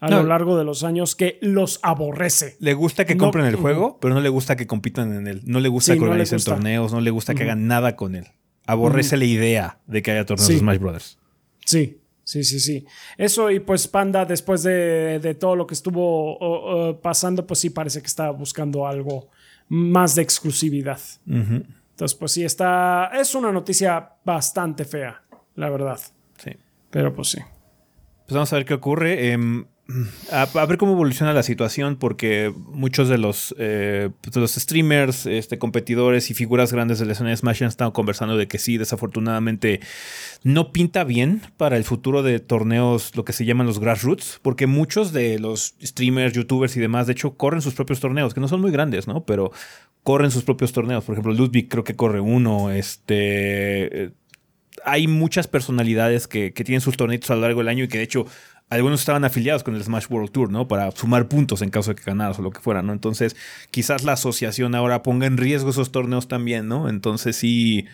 a No. lo largo de los años que los aborrece. Le gusta que No, compren el juego, pero no le gusta que compitan en él. No le gusta Sí, que no organicen gusta. torneos, no le gusta que hagan nada con él. Aborrece la idea de que haya torneos Sí. de Smash Brothers. Sí, sí, sí, sí. Eso y pues Panda, después de, de todo lo que estuvo pasando, pues sí parece que está buscando algo más de exclusividad. Entonces, pues sí, está... Es una noticia bastante fea, la verdad. Sí. Pero pues sí. Pues vamos a ver qué ocurre. Em, a, ver cómo evoluciona la situación, porque muchos de los, eh, los streamers, este, competidores y figuras grandes de la escena de Smash han estado conversando de que sí, desafortunadamente no pinta bien para el futuro de torneos, lo que se llaman los grassroots, porque muchos de los streamers, youtubers y demás, de hecho, corren sus propios torneos, que no son muy grandes, ¿no? Pero corren sus propios torneos. Por ejemplo, Ludwig creo que corre uno, este... eh, hay muchas personalidades que, que tienen sus torneitos a lo largo del año y que de hecho algunos estaban afiliados con el Smash World Tour, ¿no? Para sumar puntos en caso de que ganaras o lo que fuera, ¿no? Entonces, quizás la asociación ahora ponga en riesgo esos torneos también, ¿no? Entonces, sí,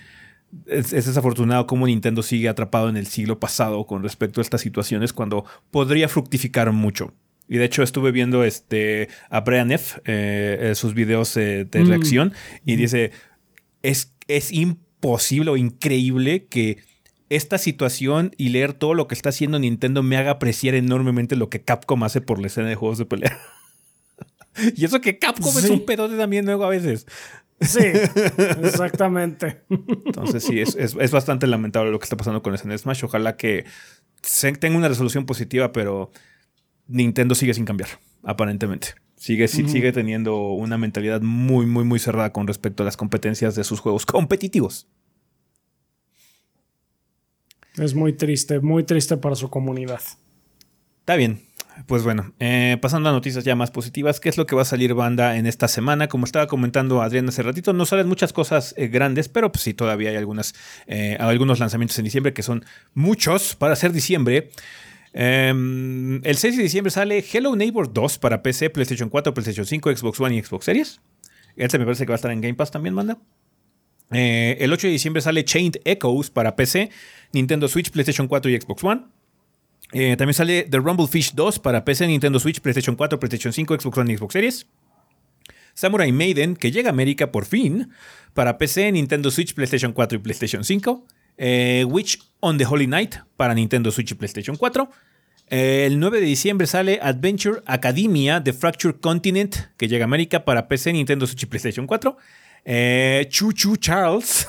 es, es, desafortunado cómo Nintendo sigue atrapado en el siglo pasado con respecto a estas situaciones cuando podría fructificar mucho. Y de hecho estuve viendo este, a Brian F., eh, eh, sus videos eh, de reacción y dice, es, es imposible o increíble que esta situación y leer todo lo que está haciendo Nintendo me haga apreciar enormemente lo que Capcom hace por la escena de juegos de pelea. y eso que Capcom es un pedote también luego a veces. Sí, exactamente. Entonces sí, es, es, es, bastante lamentable lo que está pasando con SNES Smash. Ojalá que tenga una resolución positiva, pero Nintendo sigue sin cambiar, aparentemente. Sigue, uh -huh. sigue teniendo una mentalidad muy, muy, muy cerrada con respecto a las competencias de sus juegos competitivos. Es muy triste, muy triste para su comunidad. Está bien. Pues bueno, eh, pasando a noticias ya más positivas, ¿qué es lo que va a salir banda en esta semana? Como estaba comentando Adrián hace ratito, no salen muchas cosas eh, grandes, pero pues sí, todavía hay algunas, eh, algunos lanzamientos en diciembre que son muchos para ser diciembre. Um, el 6 de diciembre sale Hello Neighbor 2 para PC, PlayStation 4, PlayStation 5, Xbox One y Xbox Series. Este me parece que va a estar en Game Pass también, manda. Eh, el 8 de diciembre sale Chained Echoes para PC, Nintendo Switch, PlayStation 4 y Xbox One. Eh, también sale The Rumble Fish 2 para PC, Nintendo Switch, PlayStation 4, PlayStation 5, Xbox One y Xbox Series. Samurai Maiden, que llega a América por fin, para PC, Nintendo Switch, PlayStation 4 y PlayStation 5. Eh, Witch on the Holy Night para Nintendo Switch y PlayStation 4. Eh, el 9 de diciembre sale Adventure Academia de Fracture Continent, que llega a América para PC, Nintendo Switch y PlayStation 4. Eh, Chu Chu Charles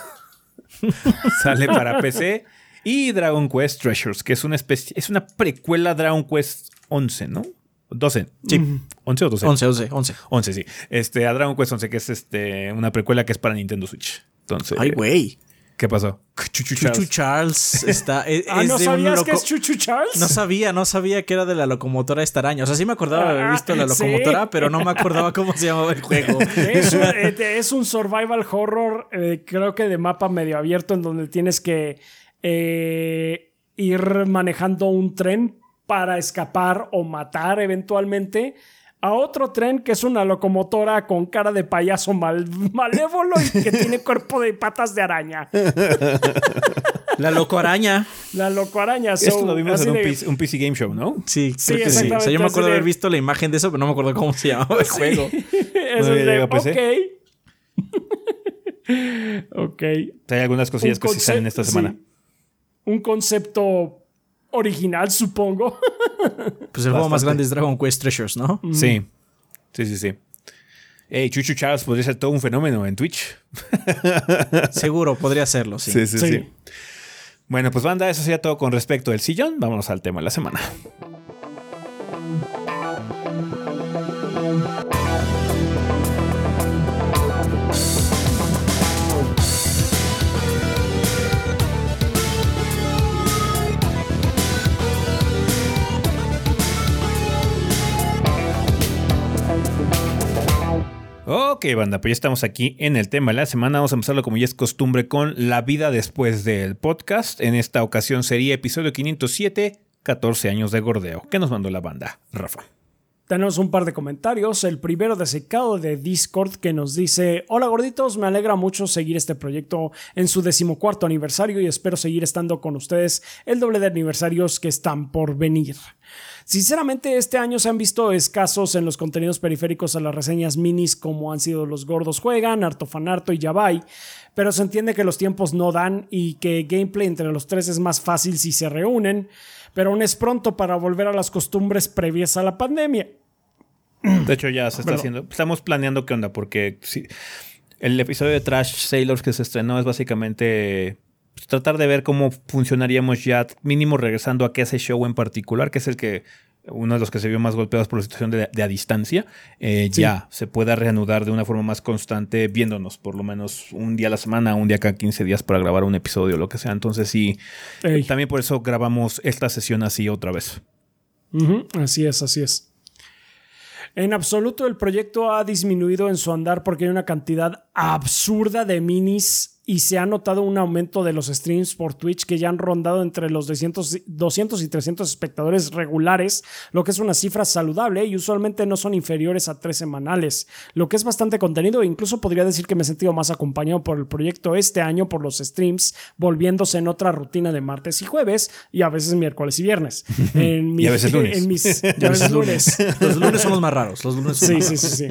sale para PC. Y Dragon Quest Treasures, que es una especie, es una precuela Dragon Quest 11, ¿no? 12. Sí. Mm. ¿11 o 12? 11, 11, 11. 11, sí. Este, a Dragon Quest 11, que es este, una precuela que es para Nintendo Switch. Entonces. Ay, güey. ¿Qué pasó? Chuchu Charles, Chuchu Charles está. Es, ah, ¿no sabías que es Chuchu Charles? No sabía, no sabía que era de la locomotora esta araña. O sea, sí me acordaba de haber visto la locomotora, ¿sí? pero no me acordaba cómo se llamaba el juego. Es un, es un survival horror, eh, creo que de mapa medio abierto, en donde tienes que eh, ir manejando un tren para escapar o matar eventualmente a otro tren que es una locomotora con cara de payaso mal, malévolo y que tiene cuerpo de patas de araña. La loco araña. La loco araña. So, Esto lo vimos en un, de... PC, un, PC, Game Show, ¿no? Sí, sí, que sí. O sea, yo me acuerdo de haber visto la imagen de eso, pero no me acuerdo cómo se llamaba el sí. juego. es no de, ok. ok. Hay algunas cosillas que sí salen esta semana. Sí. Un concepto original, supongo. Pues el juego más grande es Dragon Quest Treasures, ¿no? Mm. Sí. Sí, sí, sí. Hey, Chuchu Charles podría ser todo un fenómeno en Twitch. Seguro, podría serlo, sí. Sí, sí, sí. sí. Bueno, pues banda, eso sería todo con respecto del sillón. Vámonos al tema de la semana. Ok, banda, pues ya estamos aquí en el tema de la semana. Vamos a empezarlo como ya es costumbre con la vida después del podcast. En esta ocasión sería episodio 507, 14 años de gordeo. ¿Qué nos mandó la banda, Rafa? Tenemos un par de comentarios. El primero de secado de Discord que nos dice: Hola gorditos, me alegra mucho seguir este proyecto en su decimocuarto aniversario y espero seguir estando con ustedes el doble de aniversarios que están por venir. Sinceramente, este año se han visto escasos en los contenidos periféricos a las reseñas minis como han sido Los Gordos Juegan, Harto Fanarto y Yabai, pero se entiende que los tiempos no dan y que gameplay entre los tres es más fácil si se reúnen, pero aún es pronto para volver a las costumbres previas a la pandemia. De hecho, ya se está haciendo. Estamos planeando qué onda, porque si, el episodio de Trash Sailors que se estrenó es básicamente pues, tratar de ver cómo funcionaríamos ya, mínimo regresando a que ese show en particular, que es el que uno de los que se vio más golpeados por la situación de, de a distancia, eh, sí. ya se pueda reanudar de una forma más constante, viéndonos por lo menos un día a la semana, un día cada 15 días para grabar un episodio, lo que sea. Entonces, sí, Ey. también por eso grabamos esta sesión así otra vez. Uh -huh. Así es, así es. En absoluto el proyecto ha disminuido en su andar porque hay una cantidad absurda de minis y se ha notado un aumento de los streams por Twitch que ya han rondado entre los 200, 200 y 300 espectadores regulares, lo que es una cifra saludable y usualmente no son inferiores a tres semanales, lo que es bastante contenido e incluso podría decir que me he sentido más acompañado por el proyecto este año por los streams, volviéndose en otra rutina de martes y jueves y a veces miércoles y viernes. En y a veces lunes. En mis, y a veces lunes. Los lunes son los más raros. Los lunes son Sí, más sí, sí, sí.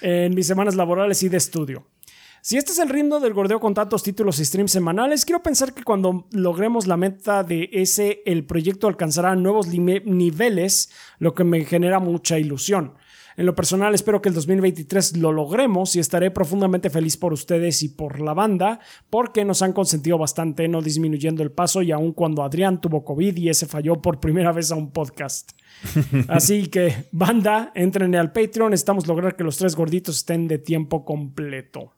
En mis semanas laborales y de estudio. Si este es el ritmo del gordeo con tantos títulos y streams semanales, quiero pensar que cuando logremos la meta de ese, el proyecto alcanzará nuevos niveles, lo que me genera mucha ilusión. En lo personal, espero que el 2023 lo logremos y estaré profundamente feliz por ustedes y por la banda, porque nos han consentido bastante, no disminuyendo el paso y aun cuando Adrián tuvo COVID y ese falló por primera vez a un podcast. Así que, banda, entren al Patreon, estamos lograr que los tres gorditos estén de tiempo completo.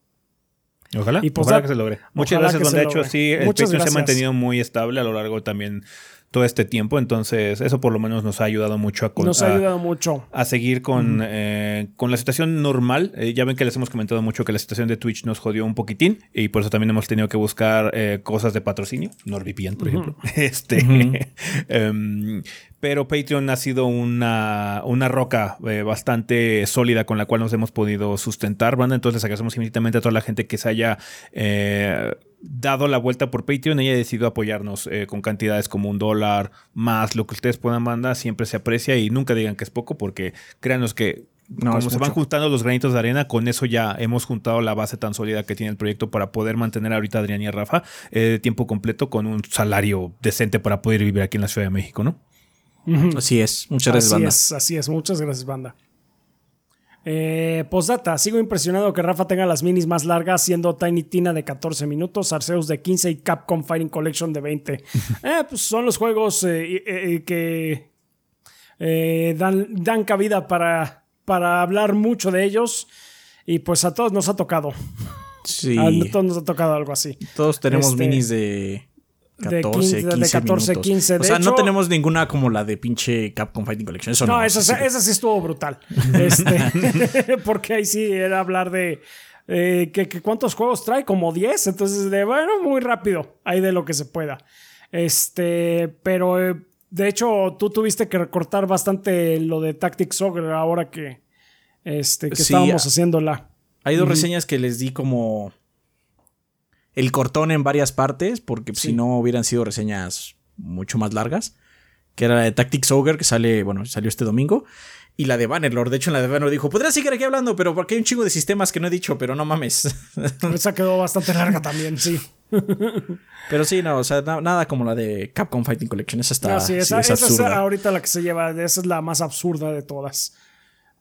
Ojalá, Y pues, ojalá que se logre. Muchas gracias, Don. De hecho, logre. sí, el Muchas Patreon se ha gracias. mantenido muy estable a lo largo también todo este tiempo. Entonces, eso por lo menos nos ha ayudado mucho a, con- Nos ha a- ayudado mucho. a seguir con, eh, con la situación normal. Eh, ya ven que les hemos comentado mucho que la situación de Twitch nos jodió un poquitín y por eso también hemos tenido que buscar eh, cosas de patrocinio, NordVPN, por ejemplo. Este, em, pero Patreon ha sido una, una roca eh, bastante sólida con la cual nos hemos podido sustentar, banda. Entonces les agradecemos infinitamente a toda la gente que se haya eh, dado la vuelta por Patreon y haya decidido apoyarnos eh, con cantidades como un dólar más, lo que ustedes puedan mandar, siempre se aprecia y nunca digan que es poco porque créanos que No, como se van juntando los granitos de arena, con eso ya hemos juntado la base tan sólida que tiene el proyecto para poder mantener ahorita a Adrián y a Rafa eh, de tiempo completo con un salario decente para poder vivir aquí en la Ciudad de México, ¿no? Así es. Muchas gracias, así banda. es, así es. Muchas gracias, banda. Eh, postdata, sigo impresionado que Rafa tenga las minis más largas, siendo Tiny Tina de 14 minutos, Arceus de 15 y Capcom Fighting Collection de 20. Eh, pues son los juegos eh, eh, que dan, dan cabida para, para hablar mucho de ellos. Y pues a todos nos ha tocado. Sí. A todos nos ha tocado algo así. Todos tenemos Este, minis de de 14, 15, 15, de 14, minutos. 15. O De sea, no tenemos ninguna como la de pinche Capcom Fighting Collection. Eso no. No, esa, sí, sí. esa sí estuvo brutal. Este, porque ahí sí era hablar de eh, que, que cuántos juegos trae, como 10. Entonces, de bueno, muy rápido, ahí de lo que se pueda. Este, pero eh, de hecho, tú tuviste que recortar bastante lo de Tactics Ogre ahora que, este, que Sí, estábamos a- haciéndola. Hay dos reseñas que les di como el cortón en varias partes, porque Sí. si no hubieran sido reseñas mucho más largas. Que era la de Tactics Ogre, que sale, bueno, salió este domingo. Y la de Bannerlord. De hecho, en la de Bannerlord dijo: Podría seguir aquí hablando, pero porque hay un chingo de sistemas que no he dicho, pero no mames. Esa quedó bastante larga también, sí. pero sí, no, o sea, na- nada como la de Capcom Fighting Collection. Esa está. Sí, sí, esa, es esa es absurda. ahorita la que se lleva, esa es la más absurda de todas.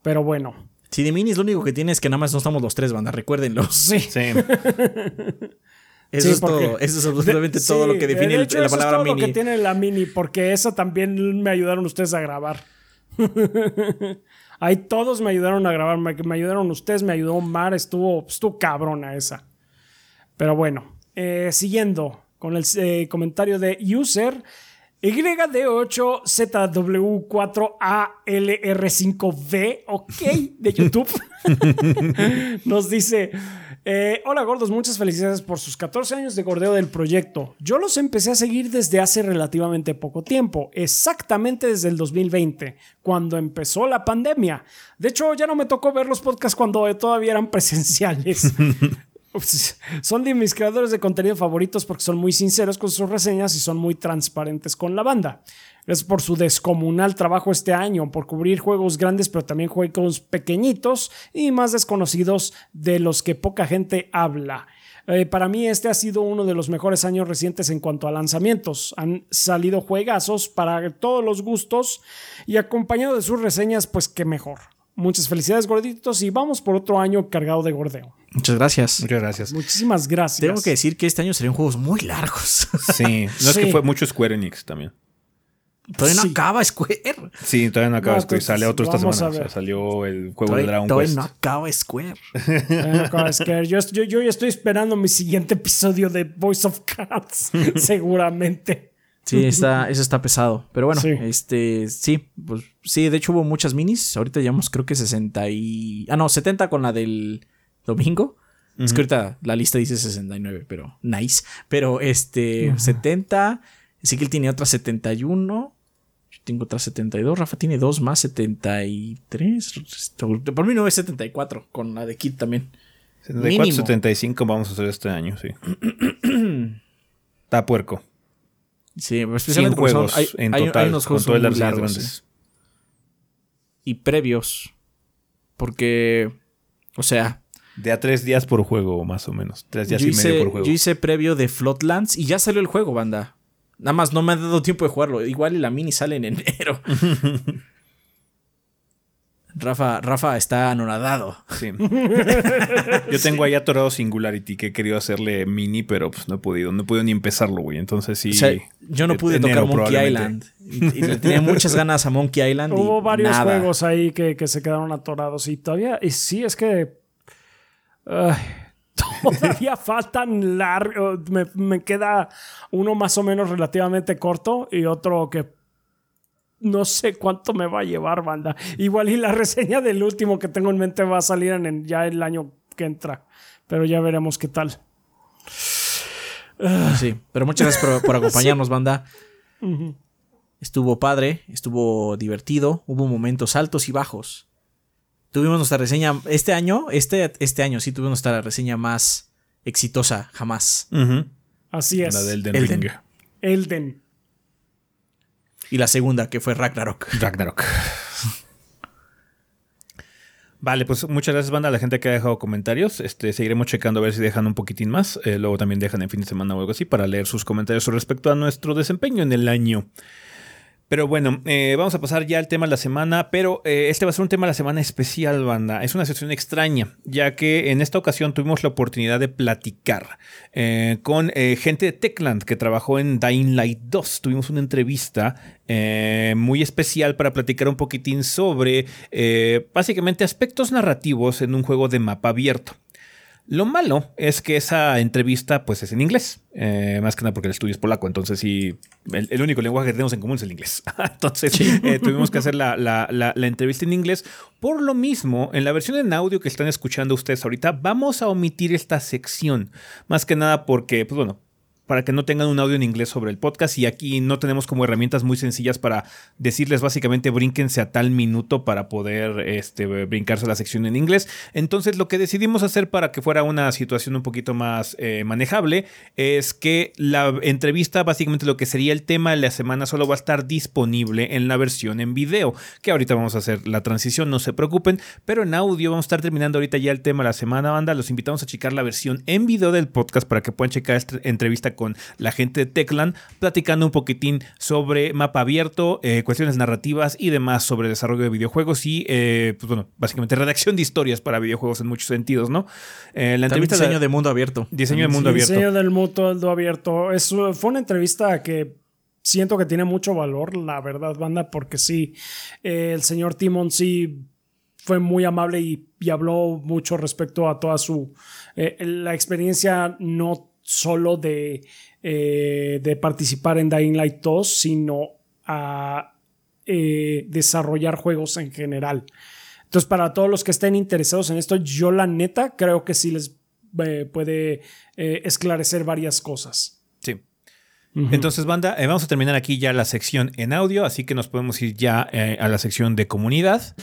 Pero bueno, Sí, de minis lo único que tiene es que nada más no estamos los tres, banda. Recuérdenlo. sí. Sí. Eso Sí, es todo. Eso es absolutamente todo Sí, lo que define de el- hecho, la eso es palabra todo mini. lo que tiene la mini, porque esa también me ayudaron ustedes a grabar. Ahí todos me ayudaron a grabar, me, me ayudaron ustedes, me ayudó Mar, estuvo, estuvo cabrona esa. Pero bueno, eh, siguiendo con el eh, comentario de user. YD8ZW4ALR5V, ok, de YouTube, nos dice: eh, Hola gordos, muchas felicidades por sus 14 años de gordeo del proyecto. Yo los empecé a seguir desde hace relativamente poco tiempo, exactamente desde el 2020, cuando empezó la pandemia. De hecho, ya no me tocó ver los podcasts cuando todavía eran presenciales. Ups, Son de mis creadores de contenido favoritos porque son muy sinceros con sus reseñas y son muy transparentes con la banda. Gracias por su descomunal trabajo este año, por cubrir juegos grandes pero también juegos pequeñitos y más desconocidos de los que poca gente habla. Eh, para mí este ha sido uno de los mejores años recientes en cuanto a lanzamientos. Han salido juegazos para todos los gustos y acompañado de sus reseñas, pues qué mejor. Muchas felicidades gorditos y vamos por otro año cargado de gordeo. Muchas gracias. Muchas gracias. Muchísimas gracias. Tengo que decir que este año serían juegos muy largos. Sí. No es Sí. que fue mucho Square Enix también. Todavía no Sí. acaba Square. Sí, todavía no acaba No, Square. Sale otro esta semana. O sea, salió el juego de Todavía, Dragon todavía Quest. no acaba Square. Eh, acaba de Square. Yo, yo, yo ya estoy esperando mi siguiente episodio de Voice of Cards, seguramente. Sí, está, eso está pesado. Pero bueno, Sí. este, sí, pues sí, de hecho hubo muchas minis. Ahorita llevamos creo que 60 y... Ah, no, 70 con la del domingo. Es que ahorita la lista dice 69, pero nice. Pero este, 70. Sí que él tiene otra 71. Yo tengo otra 72. Rafa tiene dos más 73. Por mí no es 74, con la de Kit también. 74, Mínimo. 75 vamos a hacer este año, sí. Está puerco. Sí, 100 especialmente son- juegos hay, en hay- hay total, unos con juegos todas muy largos, grandes. Y previos. Porque, o sea, De a tres días por juego, más o menos. Tres días y medio por juego. yo hice previo de Floodlands y ya salió el juego, banda. Nada más no me ha dado tiempo de jugarlo. Igual y la mini sale en enero. Rafa, Rafa está anonadado. Sí. Yo tengo ahí atorado Singularity que he querido hacerle mini, pero pues no he podido. No he podido ni empezarlo, güey. Entonces sí. O sea, yo no pude enero, tocar Monkey. Island. Y, y le tenía muchas ganas a Monkey Island. y Hubo varios nada. juegos ahí que, que se quedaron atorados y todavía, y sí, es que todavía faltan largos, me, me queda uno más o menos relativamente corto y otro que no sé cuánto me va a llevar, banda. Igual y la reseña del último que tengo en mente va a salir en ya el año que entra, pero ya veremos qué tal. Sí, pero muchas gracias por, por acompañarnos, banda. Estuvo padre, estuvo divertido, hubo momentos altos y bajos. Tuvimos nuestra reseña este año, este, este año sí tuvimos nuestra reseña más exitosa jamás. Así es. La del Elden Elden. Ring. Elden. Y la segunda, que fue Ragnarok. Ragnarok. Vale, pues muchas gracias, banda, a la gente que ha dejado comentarios. Este, seguiremos checando a ver si dejan un poquitín más. Eh, luego también dejan en fin de semana o algo así para leer sus comentarios respecto a nuestro desempeño en el año. Pero bueno, eh, vamos a pasar ya al tema de la semana, pero eh, este va a ser un tema de la semana especial, banda. Es una sesión extraña, ya que en esta ocasión tuvimos la oportunidad de platicar eh, con gente de Techland que trabajó en Dying Light 2. Tuvimos una entrevista muy especial para platicar un poquitín sobre básicamente aspectos narrativos en un juego de mapa abierto. Lo malo es que esa entrevista pues es en inglés, eh, más que nada porque el estudio es polaco, entonces sí, el, el único lenguaje que tenemos en común es el inglés. entonces eh, tuvimos que hacer la, la- la- la entrevista en inglés. Por lo mismo, en la versión en audio que están escuchando ustedes ahorita, vamos a omitir esta sección, más que nada porque, pues bueno, para que no tengan un audio en inglés sobre el podcast y aquí no tenemos como herramientas muy sencillas para decirles básicamente brínquense a tal minuto para poder este, brincarse la sección en inglés. Entonces lo que decidimos hacer para que fuera una situación un poquito más eh, manejable es que la entrevista, básicamente lo que sería el tema de la semana, solo va a estar disponible en la versión en video, que ahorita vamos a hacer la transición, no se preocupen, pero en audio vamos a estar terminando ahorita ya el tema de la semana, banda. Los invitamos a checar la versión en video del podcast para que puedan checar esta entrevista con la gente de Techland, platicando un poquitín sobre mapa abierto, eh, cuestiones narrativas y demás sobre desarrollo de videojuegos y, eh, pues bueno, básicamente redacción de historias para videojuegos en muchos sentidos, ¿no? Eh, la También entrevista diseño de mundo abierto. diseño de mundo abierto. Diseño del mundo abierto. Es, fue una entrevista que siento que tiene mucho valor, la verdad, banda, porque sí, eh, el señor Timon sí fue muy amable y, y habló mucho respecto a toda su eh, la experiencia no solo de, eh, de participar en Dying Light 2, sino a eh, desarrollar juegos en general. Entonces, para todos los que estén interesados en esto, yo la neta creo que sí les eh, puede esclarecer varias cosas. Sí. Entonces, banda, vamos a terminar aquí ya la sección en audio, así que nos podemos ir ya a la sección de comunidad.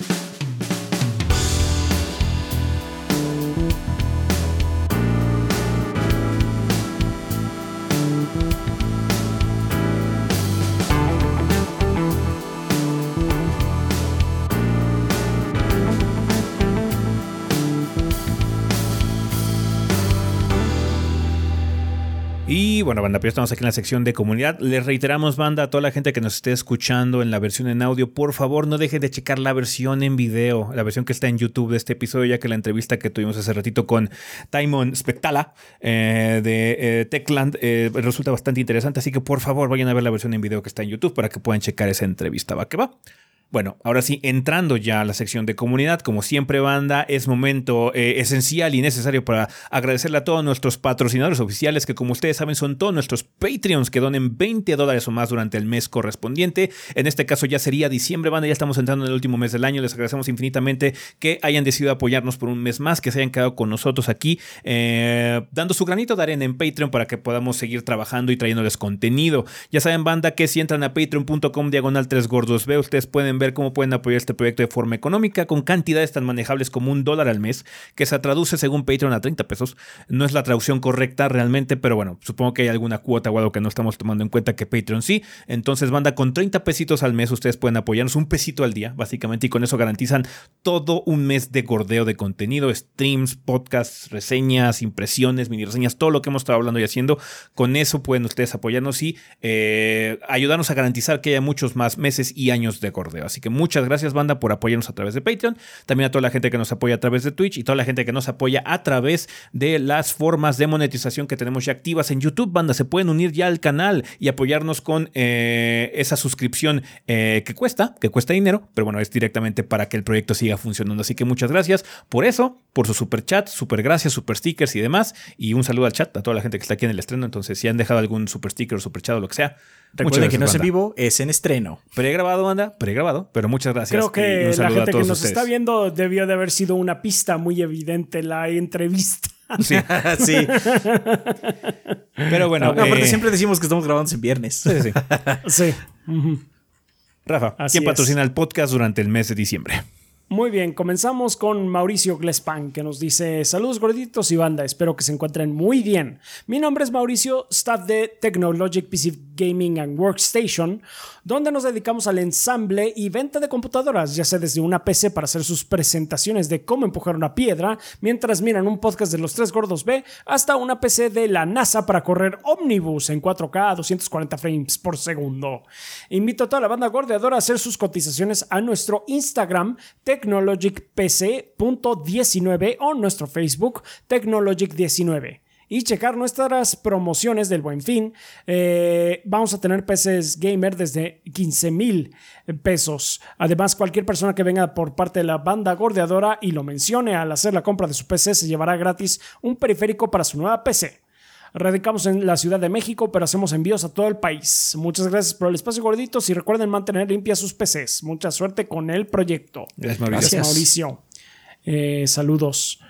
Bueno, banda, estamos aquí en la sección de comunidad. Les reiteramos, banda, a toda la gente que nos esté escuchando en la versión en audio, por favor, no dejen de checar la versión en video, la versión que está en YouTube de este episodio, ya que la entrevista que tuvimos hace ratito con Timon Spectala eh, de eh, Techland eh, resulta bastante interesante. Así que por favor, vayan a ver la versión en video que está en YouTube para que puedan checar esa entrevista. ¿Va que va? Bueno, ahora sí, entrando ya a la sección de comunidad, como siempre banda, es momento eh, esencial y necesario para agradecerle a todos nuestros patrocinadores oficiales que como ustedes saben son todos nuestros Patreons que donen 20 dólares o más durante el mes correspondiente. En este caso ya sería diciembre banda, ya estamos entrando en el último mes del año, les agradecemos infinitamente que hayan decidido apoyarnos por un mes más, que se hayan quedado con nosotros aquí, eh, dando su granito de arena en Patreon para que podamos seguir trabajando y trayéndoles contenido. Ya saben banda que si entran a patreon.com diagonal 3 gordos, ve, ustedes pueden ver cómo pueden apoyar este proyecto de forma económica con cantidades tan manejables como un dólar al mes, que se traduce según Patreon a 30 pesos. No es la traducción correcta realmente, pero bueno, supongo que hay alguna cuota o algo que no estamos tomando en cuenta que Patreon sí. Entonces, banda, con 30 pesitos al mes ustedes pueden apoyarnos un pesito al día, básicamente, y con eso garantizan todo un mes de gordeo de contenido, streams, podcasts, reseñas, impresiones, mini reseñas, todo lo que hemos estado hablando y haciendo. Con eso pueden ustedes apoyarnos y eh, ayudarnos a garantizar que haya muchos más meses y años de gordeo. Así que muchas gracias, banda, por apoyarnos a través de Patreon. También a toda la gente que nos apoya a través de Twitch y toda la gente que nos apoya a través de las formas de monetización que tenemos ya activas en YouTube, banda. Se pueden unir ya al canal y apoyarnos con eh, esa suscripción eh, que cuesta, que cuesta dinero, pero bueno, es directamente para que el proyecto siga funcionando. Así que muchas gracias por eso, por su super chat, super gracias, super stickers y demás. Y un saludo al chat, a toda la gente que está aquí en el estreno. Entonces, si han dejado algún super sticker o super chat o lo que sea, Recuerden que no es en vivo, es en estreno. Pregrabado, banda, pregrabado, pero muchas gracias. Creo que la gente que nos está viendo debió de haber sido una pista muy evidente la entrevista. Sí, sí. pero bueno. No, aparte eh, siempre decimos que estamos grabando en viernes. Sí, sí. sí. Rafa, ¿quién patrocina el podcast durante el mes de diciembre? Muy bien, comenzamos con Mauricio Glespan, que nos dice: Saludos gorditos y banda, espero que se encuentren muy bien. Mi nombre es Mauricio, staff de Technologic PC Gaming and Workstation, donde nos dedicamos al ensamble y venta de computadoras, ya sea desde una PC para hacer sus presentaciones de cómo empujar una piedra mientras miran un podcast de los tres gordos B, hasta una PC de la NASA para correr Omnibus en 4K a 240 frames por segundo. Invito a toda la banda gordeadora a hacer sus cotizaciones a nuestro Instagram, technologicpc.19 o nuestro Facebook Technologic19 y checar nuestras promociones del buen fin. Eh, vamos a tener PCs gamer desde 15 mil pesos. Además, cualquier persona que venga por parte de la banda gordeadora y lo mencione al hacer la compra de su PC se llevará gratis un periférico para su nueva PC. Radicamos en la Ciudad de México, pero hacemos envíos a todo el país. Muchas gracias por el espacio gorditos y recuerden mantener limpias sus PCs. Mucha suerte con el proyecto. Gracias, Mauricio. Eh, saludos.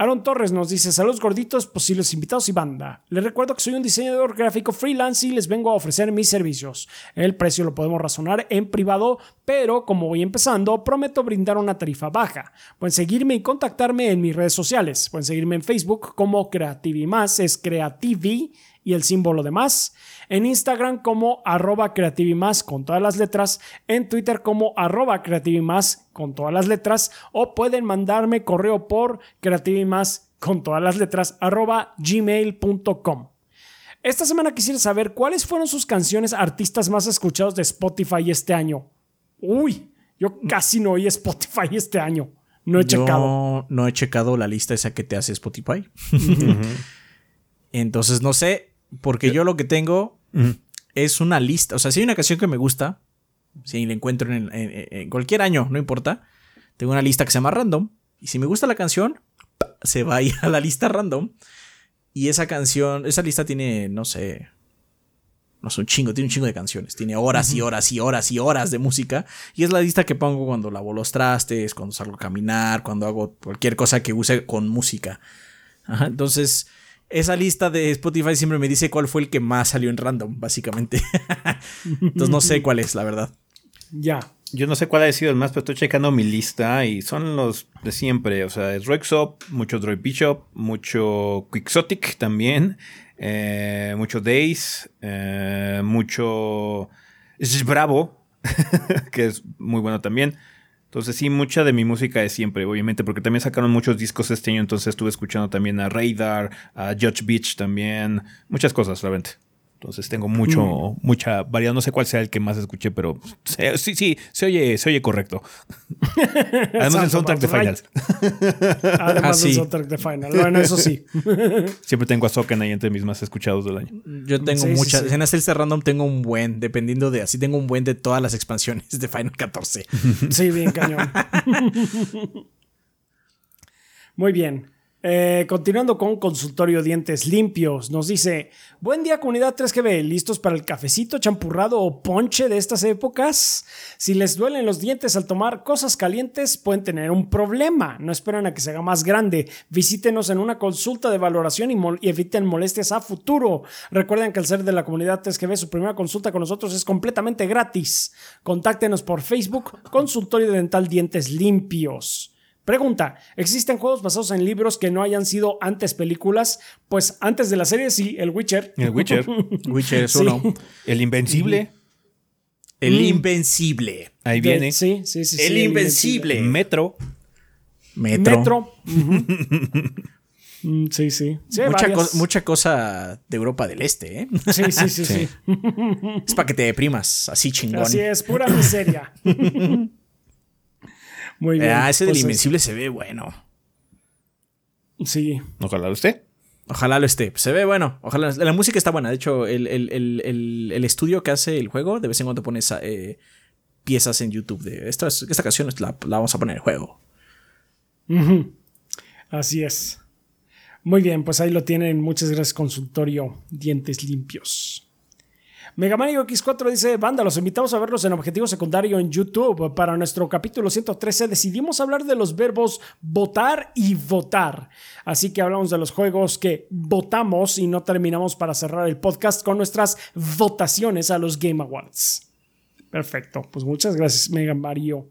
Aaron Torres nos dice, saludos gorditos, posibles invitados y banda. Les recuerdo que soy un diseñador gráfico freelance y les vengo a ofrecer mis servicios. El precio lo podemos razonar en privado, pero como voy empezando, prometo brindar una tarifa baja. Pueden seguirme y contactarme en mis redes sociales. Pueden seguirme en Facebook como Creativimás, es Creativi y el símbolo de más. En Instagram como arroba creativimás con todas las letras. En Twitter como arroba creativimás con todas las letras. O pueden mandarme correo por creativimás con todas las letras arroba gmail.com. Esta semana quisiera saber cuáles fueron sus canciones artistas más escuchados de Spotify este año. Uy, yo casi no oí Spotify este año. No he checado. No he checado la lista esa que te hace Spotify. Entonces no sé, porque yo lo que tengo es una lista. O sea, si hay una canción que me gusta, si la encuentro en, cualquier año, no importa, tengo una lista que se llama random. Y si me gusta la canción, se va a ir a la lista random. Y esa canción, esa lista tiene, no sé, no sé, un chingo, tiene un chingo de canciones. Tiene horas y horas y horas y horas de música. Y es la lista que pongo cuando lavo los trastes, cuando salgo a caminar, cuando hago cualquier cosa que use con música. entonces, esa lista de Spotify siempre me dice cuál fue el que más salió en random, básicamente. Entonces no sé cuál es, la verdad. Ya. Yo no sé cuál ha sido el más, pero estoy checando mi lista y son los de siempre. O sea, es Rexop, mucho Droid Bishop, mucho Quixotic también, eh, mucho Days, eh, mucho Bravo, que es muy bueno también. Entonces sí, mucha de mi música es siempre, obviamente, porque también sacaron muchos discos este año, entonces estuve escuchando también a Radar, a Judge Beach también, muchas cosas, realmente. Entonces tengo mucho, mucha variedad. No sé cuál sea el que más escuché, pero se- sí, sí, se oye, se oye correcto. Además el soundtrack de Finals. Además Ah, del soundtrack de Final. Bueno, eso sí. Siempre tengo a Soken ahí entre mis más escuchados del año. Yo tengo Sí, muchas. sí. En Celeste Random tengo un buen, dependiendo de así, tengo un buen de todas las expansiones de Final 14. Sí, bien cañón. Muy bien. Eh, continuando con consultorio dientes limpios, nos dice, buen día comunidad 3GB, ¿listos para el cafecito champurrado o ponche de estas épocas? Si les duelen los dientes al tomar cosas calientes, pueden tener un problema. No esperan a que se haga más grande. Visítenos en una consulta de valoración y, y eviten molestias a futuro. Recuerden que al ser de la comunidad 3GB, su primera consulta con nosotros es completamente gratis. Contáctenos por Facebook, Consultorio Dental Dientes Limpios. Pregunta, ¿existen juegos basados en libros que no hayan sido antes películas? Pues antes de la serie sí, El Witcher. El Witcher. Witcher es Sí. uno. El Invencible. El Invencible. Ahí De- viene. Sí, sí, sí. sí, El Invencible. Metro. Metro. Metro. Mm, sí, sí. Mucha, co- mucha cosa de Europa del Este, ¿eh? Sí, sí, sí, sí. es para que te deprimas, así chingón. Así es, pura miseria. Muy bien. Ah, ese del pues, Invencible se ve bueno. Sí. Ojalá lo esté. Ojalá lo esté. Se ve bueno. Ojalá. La música está buena. De hecho, el, el- el- el- el estudio que hace el juego, de vez en cuando pone esa, eh, piezas en YouTube de esta, esta canción la, la vamos a poner en el juego. Ujú. Así es. Muy bien, pues ahí lo tienen. Muchas gracias, consultorio. Dientes limpios. Mega Mario X4 dice, banda, los invitamos a verlos en Objetivo Secundario en YouTube. Para nuestro capítulo 113 decidimos hablar de los verbos votar y votar. Así que hablamos de los juegos que votamos y no terminamos para cerrar el podcast con nuestras votaciones a los Game Awards. Perfecto, pues muchas gracias Mega Mario.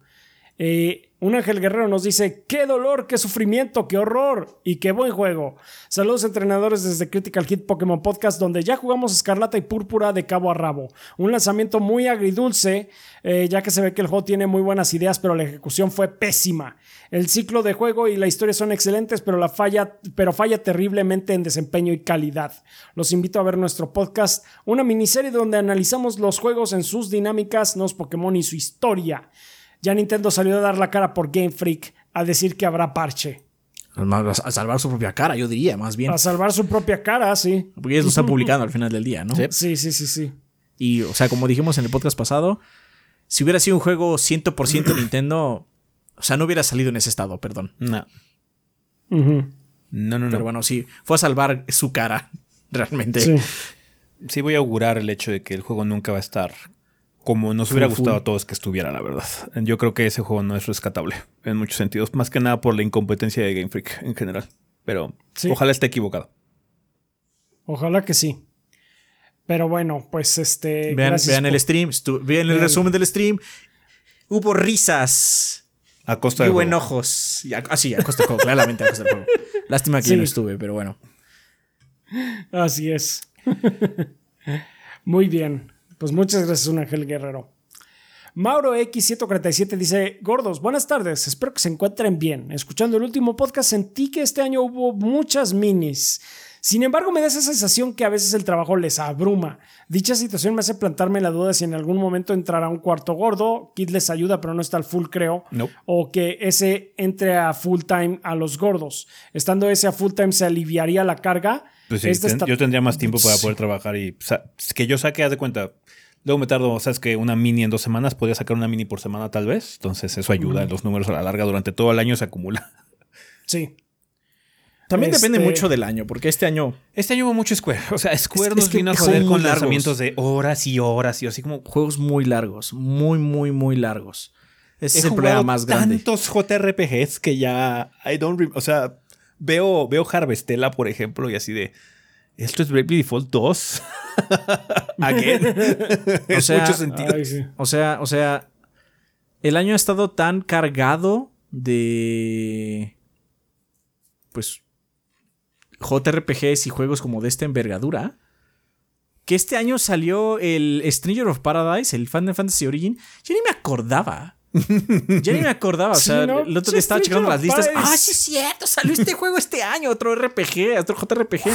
Eh, un ángel guerrero nos dice, qué dolor, qué sufrimiento, qué horror y qué buen juego. Saludos entrenadores desde Critical Hit Pokémon Podcast, donde ya jugamos Escarlata y Púrpura de cabo a rabo. Un lanzamiento muy agridulce, eh, ya que se ve que el juego tiene muy buenas ideas, pero la ejecución fue pésima. El ciclo de juego y la historia son excelentes, pero, la falla, pero falla terriblemente en desempeño y calidad. Los invito a ver nuestro podcast, una miniserie donde analizamos los juegos en sus dinámicas, los Pokémon y su historia. Ya Nintendo salió a dar la cara por Game Freak a decir que habrá parche. A salvar su propia cara, yo diría, más bien. A salvar su propia cara, sí. Porque ellos lo están publicando al final del día, ¿no? Sí, sí, sí, sí. Y, o sea, como dijimos en el podcast pasado, si hubiera sido un juego 100% Nintendo, o sea, no hubiera salido en ese estado, perdón. No. No, no, no. Pero bueno, sí, fue a salvar su cara, realmente. Sí. Sí voy a augurar el hecho de que el juego nunca va a estar como nos hubiera gustado a todos que estuviera, la verdad. Yo creo que ese juego no es rescatable en muchos sentidos, más que nada por la incompetencia de Game Freak en general. Pero Sí. ojalá esté equivocado. Ojalá que sí. Pero bueno, pues este. Vean, el stream, estu- vean el Vean. resumen del stream. Hubo risas A costa y de hubo enojos. Y a- Ah, sí, a costa del juego, claramente a costa del juego. Lástima que Sí. yo no estuve, pero bueno. Así es. Muy bien. Pues muchas gracias, un ángel guerrero. Mauro X147 dice, gordos, buenas tardes, espero que se encuentren bien. Escuchando el último podcast sentí que este año hubo muchas minis. Sin embargo, me da esa sensación que a veces el trabajo les abruma. Dicha situación me hace plantarme la duda si en algún momento entrará un cuarto gordo, Kid les ayuda pero no está al full creo, Nope. o que ese entre a full time a los gordos. Estando ese a full time se aliviaría la carga. Pues sí, Esta ten- está- yo tendría más tiempo para poder trabajar y sa- que yo saque, haz de cuenta. Luego me tardo, sabes que una mini en dos semanas, podría sacar una mini por semana tal vez. Entonces eso ayuda, los números a la larga durante todo el año se acumula. Sí. También depende Este- mucho del año, porque este año Este año hubo mucho Square. O sea, Square Es- nos es que vino a joder con largos. lanzamientos de horas y horas y así como... juegos muy largos, muy, muy, muy largos. Ese es el problema más grande. tantos JRPGs que ya I don't o sea, veo veo Harvestella, por ejemplo, y así de esto es Bravely Default 2. Again. en sea, mucho sentido. Ay, sí. O sea, o sea, el año ha estado tan cargado de pues JRPGs y juegos como de esta envergadura que este año salió el Stranger of Paradise, el Final Fantasy Origin. Yo ni me acordaba. Ya ni me acordaba. O Sí, sea, ¿no? el otro Sí, día estaba checando las listas. Ah, sí, es cierto. Salió este juego este año. Otro RPG, otro JRPG, ¿no?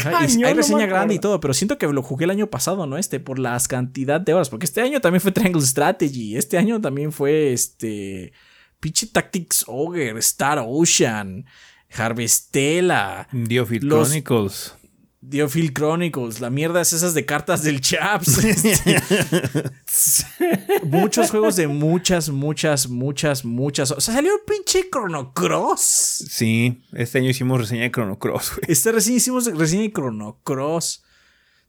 hay reseña grande y todo, pero siento que lo jugué el año pasado, ¿no? Este, por las cantidad de horas. Porque este año también fue Triangle Strategy. Este año también fue este. Pinche Tactics Ogre, Star Ocean, Harvestella. Chronicles. Diofield Chronicles, la mierda es esas de cartas del Chaps. Muchos juegos de muchas, muchas, muchas, muchas. O sea, salió un pinche Chrono Cross. Sí, este año hicimos reseña de Chrono Cross. Este recién hicimos reseña de Chrono Cross.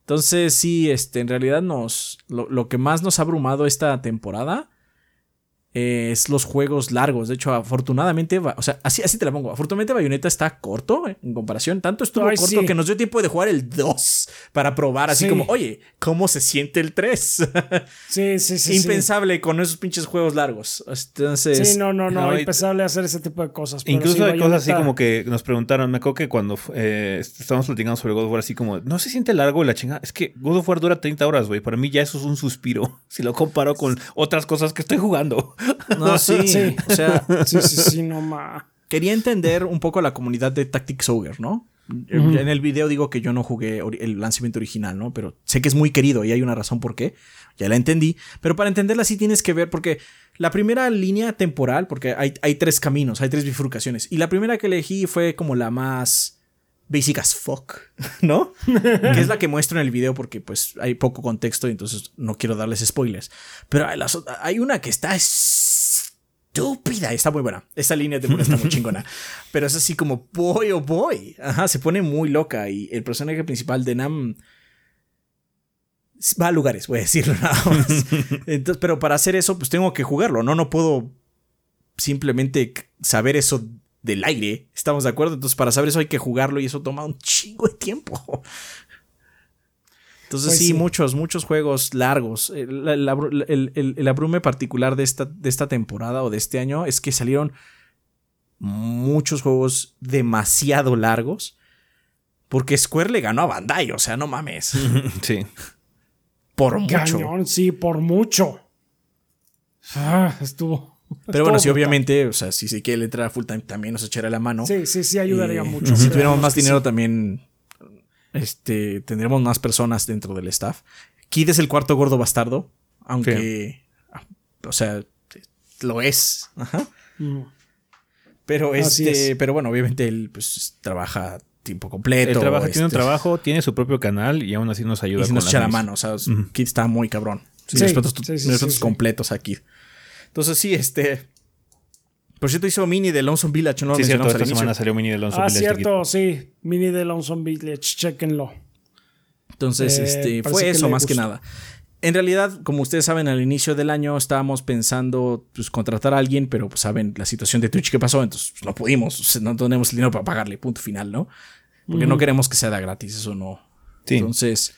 Entonces, sí, este, en realidad nos. lo que más nos ha abrumado esta temporada es los juegos largos. De hecho, afortunadamente, o sea, así, así te la pongo. Afortunadamente, Bayonetta está corto eh, en comparación. Tanto estuvo corto que nos dio tiempo de jugar el 2 para probar, así como, oye, ¿cómo se siente el 3? sí, sí, sí. Impensable con esos pinches juegos largos. Entonces. Sí, no, no, no. impensable hacer ese tipo de cosas. Incluso hay cosas así como que nos preguntaron. Me acuerdo que cuando eh, estábamos platicando sobre God of War, así como, no se siente largo la chingada. Es que God of War dura 30 horas, güey. Para mí ya eso es un suspiro. Si lo comparo con otras cosas que estoy jugando. No, sí. sí. O sea. Sí, sí, sí, no ma. Quería entender un poco la comunidad de Tactics Ogre, ¿no? En el video digo que yo no jugué el lanzamiento original, ¿no? Pero sé que es muy querido y hay una razón por qué. Ya la entendí. Pero para entenderla sí tienes que ver, porque la primera línea temporal, porque hay, hay tres caminos, hay tres bifurcaciones. Y la primera que elegí fue como la más basic as fuck, ¿no? que es la que muestro en el video porque pues hay poco contexto y entonces no quiero darles spoilers. Pero hay, hay una que está estúpida. Está muy buena. Esta línea de está muy chingona. Pero es así como boy oh boy. Ajá, se pone muy loca. Y el personaje principal de Nam va a lugares, voy a decirlo nada más. Entonces, pero para hacer eso, pues tengo que jugarlo, ¿no? No puedo simplemente saber eso del aire. ¿Estamos de acuerdo? Entonces, para saber eso hay que jugarlo y eso toma un chingo de tiempo. Entonces pues sí, muchos, muchos juegos largos. El, abrume particular de esta, de esta temporada o de este año es que salieron muchos juegos demasiado largos. Porque Square le ganó a Bandai, o sea, no mames. sí. Por mucho. sí, por mucho. Ah, estuvo. Pero bueno, sí, obviamente, o sea, si se quiere entrar a full time también nos echará la mano. Sí, sí, sí, ayudaría mucho. Si tuviéramos más dinero también este, tendremos más personas dentro del staff. Kid es el cuarto gordo bastardo, aunque, o sea, lo es. Mm. Pero este, pero bueno, obviamente él pues trabaja tiempo completo. Él trabaja, tiene un este, trabajo, tiene su propio canal y aún así nos ayuda. Y nos echa la mano, o sea, Kid está muy cabrón. Sí, respetos, completos aquí. Entonces sí, este, por cierto, hizo Mini de Lonesome Village, ¿no? Sí, cierto, esta semana salió Mini de Lonesome ah, Village. Ah, cierto, sí. Mini de Lonesome Village, chequenlo. Entonces, eh, este, fue eso más que nada. En realidad, como ustedes saben, al inicio del año estábamos pensando pues, contratar a alguien, pero pues, saben la situación de Twitch que pasó, entonces pues, no pudimos, no tenemos dinero para pagarle, punto final, ¿no? Porque no queremos que sea de gratis, eso no. Sí. Entonces,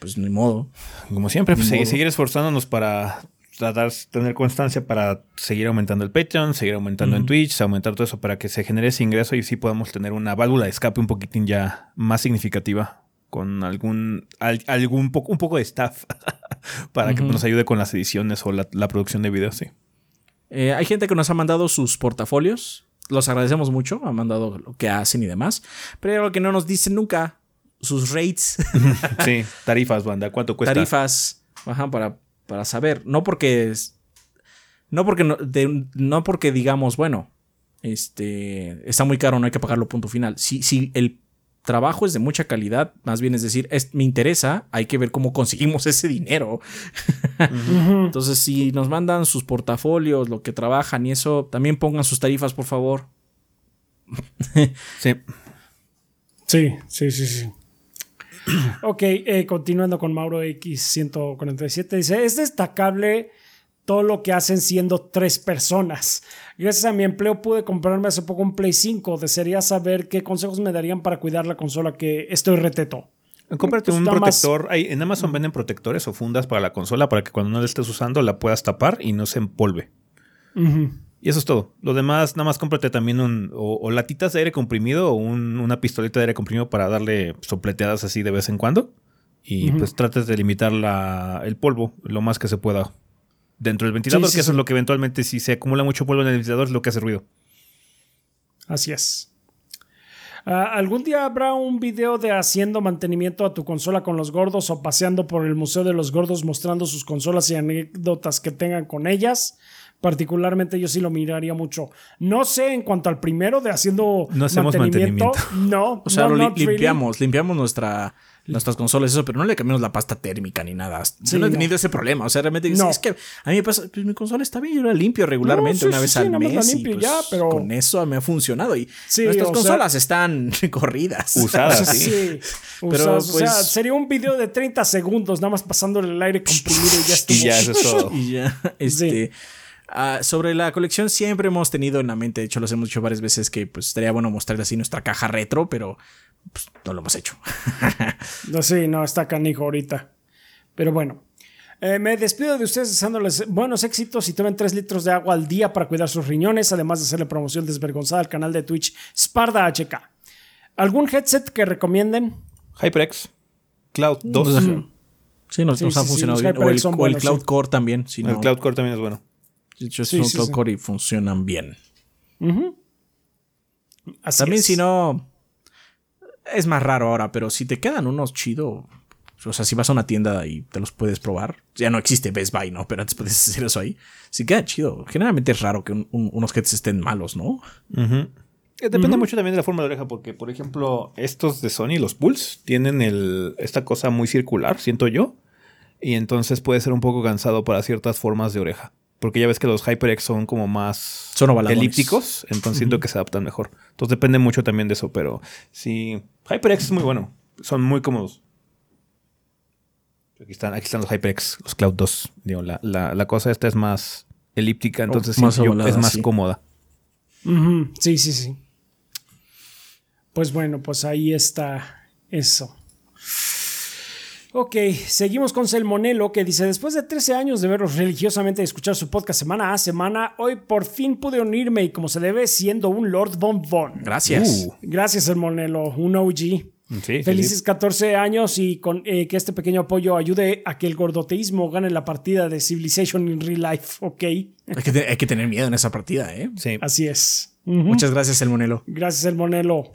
pues ni modo. Como siempre, pues, seguir esforzándonos para tratar de tener constancia para seguir aumentando el Patreon, seguir aumentando en Twitch, aumentar todo eso para que se genere ese ingreso y sí podamos tener una válvula de escape un poquitín ya más significativa con algún, algún poco, un poco de staff para que nos ayude con las ediciones o la, producción de videos, sí. Eh, hay gente que nos ha mandado sus portafolios. Los agradecemos mucho. Han mandado lo que hacen y demás. Pero lo que no nos dicen nunca, sus rates. sí, tarifas, banda. ¿Cuánto cuesta? Tarifas. Ajá, para para saber. No porque. No porque, no, porque digamos, bueno, este, está muy caro, no hay que pagarlo, punto final. Si, si el trabajo es de mucha calidad, más bien es decir, me interesa, hay que ver cómo conseguimos ese dinero. Entonces, si nos mandan sus portafolios, lo que trabajan y eso, también pongan sus tarifas, por favor. sí. Sí, sí, sí, sí. ok, eh, continuando con Mauro X147, dice, es destacable todo lo que hacen siendo tres personas. Gracias a mi empleo pude comprarme hace poco un Play 5. Desearía saber qué consejos me darían para cuidar la consola que estoy reteto. Cómprate un protector. en Amazon venden protectores o fundas para la consola para que cuando no la estés usando la puedas tapar y no se empolve. Y eso es todo. Lo demás, nada más cómprate también un. O, latitas de aire comprimido o una pistolita de aire comprimido para darle sopleteadas así de vez en cuando. Y pues trates de limitar la, el polvo lo más que se pueda dentro del ventilador, que eso es lo que eventualmente, si se acumula mucho polvo en el ventilador, es lo que hace ruido. Así es. Ah, ¿Algún día habrá un video de haciendo mantenimiento a tu consola con los gordos o paseando por el Museo de los Gordos mostrando sus consolas y anécdotas que tengan con ellas? Particularmente yo sí lo miraría mucho. No sé en cuanto al primero de haciendo No hacemos mantenimiento. No, O sea, no, lo li- not really. limpiamos, limpiamos nuestra, nuestras consolas, eso, pero no le cambiamos la pasta térmica ni nada. Yo no he no. tenido ese problema. O sea, realmente No. es que a mí me pasa, pues mi consola está bien, yo la limpio regularmente sí, una sí, vez sí, al la mes. y, limpio pues, ya, pero- Con eso me ha funcionado. Y Sí, nuestras sea- consolas están corridas. Usadas, sí. Sí. Pero, Usadas, o sea, pues- sería un video de 30 segundos, nada más pasándole el aire comprimido y ya estuvo. Y ya, eso es todo. Y ya, este. Ah, sobre la colección siempre hemos tenido en la mente, de hecho los hemos dicho varias veces que pues estaría bueno mostrar así nuestra caja retro, pero pues, no lo hemos hecho. No, sí, no, está canijo ahorita. Pero bueno. Eh, me despido de ustedes deseándoles buenos éxitos y tomen 3 litros de agua al día para cuidar sus riñones, además de hacerle promoción desvergonzada al canal de Twitch Sparda HK. ¿Algún headset que recomienden? HyperX, Cloud 2. Sí, nos, Sí, nos sí, sí, funcionado bien. O el, o Cloud sí. Core también. Si El no, Cloud Core también es bueno. De hecho, Sí, son sí, sí. Funcionan bien. Así También es. si no... Es más raro ahora, pero si te quedan unos chido... O sea, si vas a una tienda y te los puedes probar. Ya no existe Best Buy, ¿no? Pero antes puedes hacer eso ahí. Si queda chido. Generalmente es raro que un- un- unos headsets estén malos, ¿no? Eh, Depende mucho también de la forma de oreja, porque, por ejemplo, estos de Sony, los Pulse, tienen el, esta cosa muy circular, siento yo. Y entonces puede ser un poco cansado para ciertas formas de oreja. Porque ya ves que los HyperX son como más Son elípticos, entonces siento que se adaptan mejor. Entonces depende mucho también de eso, pero sí, HyperX es muy bueno. Son muy cómodos. Aquí están, aquí están los HyperX, los Cloud 2. Digo, la, la, la cosa esta es más elíptica, entonces más yo ovalada, es más sí. cómoda. Sí, sí, sí. Pues bueno, pues ahí está eso. Ok, seguimos con Selmonelo que dice, después de 13 años de verlos religiosamente y escuchar su podcast semana a semana, hoy por fin pude unirme y como se debe siendo un Lord Von Von. Gracias. Uh. Gracias, Selmonelo, un OG. Sí, Felices sí. 14 años y con eh, que este pequeño apoyo ayude a que el gordoteísmo gane la partida de Civilization in Real Life, ok. Hay que, te- hay que tener miedo en esa partida, ¿eh? Sí. Así es. Muchas gracias, El Monelo. Gracias, el Monelo.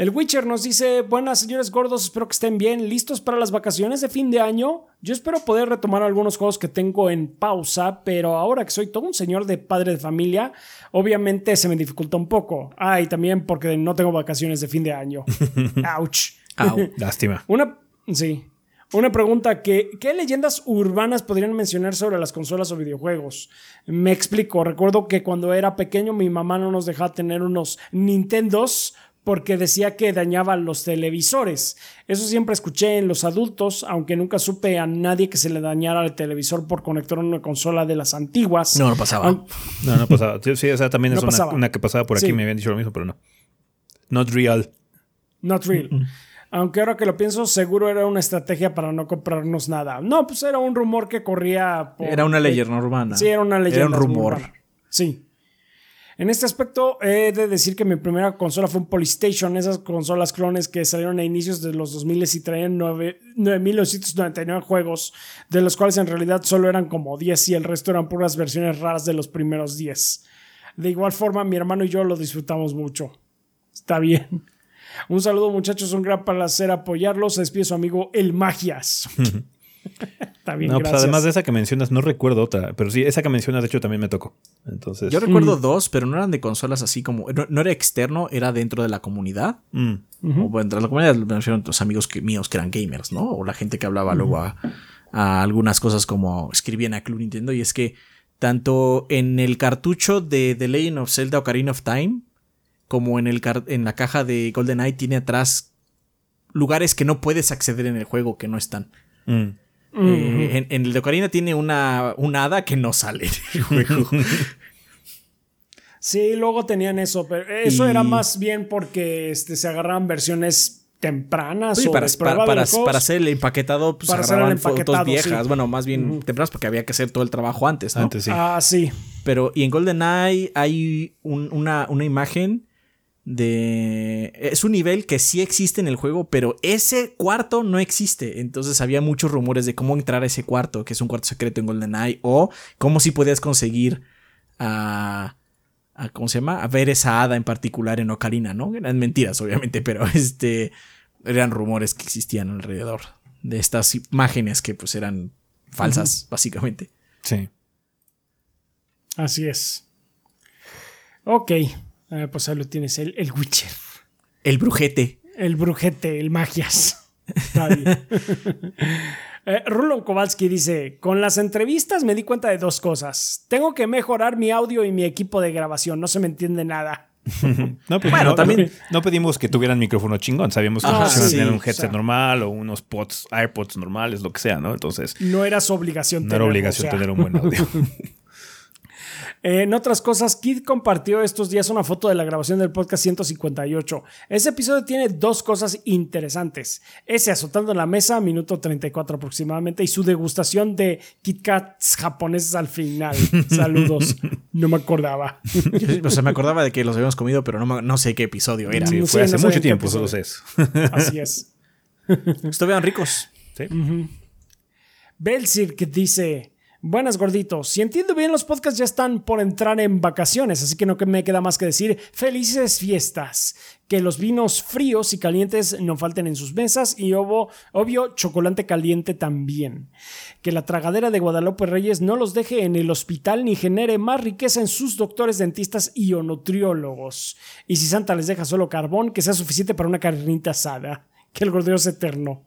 El Witcher nos dice, buenas señores gordos, espero que estén bien, listos para las vacaciones de fin de año. Yo espero poder retomar algunos juegos que tengo en pausa, pero ahora que soy todo un señor de padre de familia, obviamente se me dificulta un poco. Ah, y también porque no tengo vacaciones de fin de año. Ouch. Au. Lástima. Una, sí. Una pregunta que, ¿qué leyendas urbanas podrían mencionar sobre las consolas o videojuegos? Me explico, recuerdo que cuando era pequeño mi mamá no nos dejaba tener unos Nintendos porque decía que dañaban los televisores. Eso siempre escuché en los adultos, aunque nunca supe a nadie que se le dañara el televisor por conectar una consola de las antiguas. No, no pasaba. No, no pasaba. Sí, sí, esa también No es una, que pasaba por aquí Sí. me habían dicho lo mismo, pero no. Not real. Not real. Aunque ahora que lo pienso, seguro era una estrategia para no comprarnos nada. No, pues era un rumor que corría por... Era una leyenda urbana. Sí, era una leyenda. Era un rumor. urbana. Sí. En este aspecto, he de decir que mi primera consola fue un Polystation, esas consolas clones que salieron a inicios de los 2000 y traían nueve- 9.999 juegos, de los cuales en realidad solo eran como 10 y el resto eran puras versiones raras de los primeros 10. De igual forma, mi hermano y yo lo disfrutamos mucho. Está bien. Un saludo, muchachos. Un gran placer apoyarlos. Se despide su amigo El Magias. Está bien, No, pues además de esa que mencionas, no recuerdo otra. Pero sí, esa que mencionas, de hecho, también me tocó. Entonces. Yo recuerdo dos, pero no eran de consolas así como. No, no era externo, era dentro de la comunidad. Mm. O bueno, dentro de la comunidad me refiero a los amigos que, míos que eran gamers, ¿no? O la gente que hablaba luego a, a algunas cosas como escribían a Club Nintendo. Y es que tanto en el cartucho de The Legend of Zelda Ocarina of Time, como en, el en la caja de GoldenEye, tiene atrás lugares que no puedes acceder en el juego que no están. Mm. Eh, en, en el de Ocarina tiene una, una hada que no sale en el juego. Sí, luego tenían eso, pero eso Y- era más bien porque este, se agarraban versiones tempranas Sí, o para, para, para, hacer el empaquetado, pues Para hacer el agarraban fotos empaquetado, viejas. sí. Bueno, más bien tempranas porque había que hacer todo el trabajo antes, ¿no? Antes sí. Ah, sí. Pero, y en GoldenEye hay un- una, una imagen de... Es un nivel que sí existe en el juego, pero ese cuarto no existe. Entonces había muchos rumores de cómo entrar a ese cuarto, que es un cuarto secreto en GoldenEye, o cómo si podías conseguir a, ¿cómo se llama? A ver esa hada en particular en Ocarina, ¿no? Eran mentiras, obviamente, pero este eran rumores que existían alrededor de estas imágenes que pues eran falsas, básicamente. Sí. Así es. Ok, eh, pues ahí lo tienes, el, el Witcher. El brujete. El brujete, el magias. Está bien. Eh, Rulon Kowalski dice: Con las entrevistas me di cuenta de dos cosas. Tengo que mejorar mi audio y mi equipo de grabación. No se me entiende nada. No, pues Bueno, no, también- no pedimos que tuvieran micrófono chingón. Sabíamos que Ah, sí, tener un o headset sea. normal o unos pods, AirPods normales, lo que sea, ¿no? Entonces, No era su obligación. no era tenerlo, obligación o sea. tener un buen audio. Eh, en otras cosas, Kid compartió estos días una foto de la grabación del podcast 158. Ese episodio tiene dos cosas interesantes. Ese azotando la mesa, minuto 34 aproximadamente, y su degustación de Kit Kats japoneses al final. Saludos. No me acordaba. Yo, o sea, me acordaba de que los habíamos comido, pero no, me- no sé qué episodio era. Sí, No fue sé, hace no mucho en tiempo, solo sé eso. Así es. Estuvieron ricos. Sí. Belcir que dice: Buenas gorditos, si entiendo bien los podcasts ya están por entrar en vacaciones, así que no que me queda más que decir felices fiestas, que los vinos fríos y calientes no falten en sus mesas y obvio, obvio chocolate caliente también, que la tragadera de Guadalupe Reyes no los deje en el hospital ni genere más riqueza en sus doctores dentistas y o nutriólogos, y si Santa les deja solo carbón, que sea suficiente para una carnita asada, que el gordeo es eterno.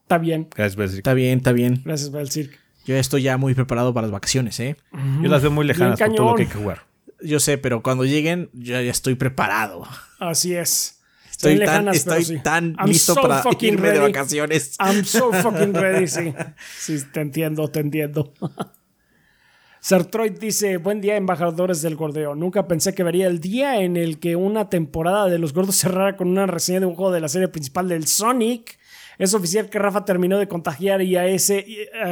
Está bien. Gracias. Está bien, está bien. Gracias, Belcir. Yo estoy ya muy preparado para las vacaciones, ¿eh? Yo las veo muy lejanas por todo lo que hay que jugar. Yo sé, pero cuando lleguen, yo ya estoy preparado. Así es. Estoy tan, lejanas, pero estoy sí. tan I'm listo so para fucking irme de ready. vacaciones. I'm so fucking ready, sí. Sí, te entiendo, te entiendo. Sartroid dice, buen día embajadores del gordeo. Nunca pensé que vería el día en el que una temporada de Los Gordos cerrara con una reseña de un juego de la serie principal del Sonic. Es oficial que Rafa terminó de contagiar y a ese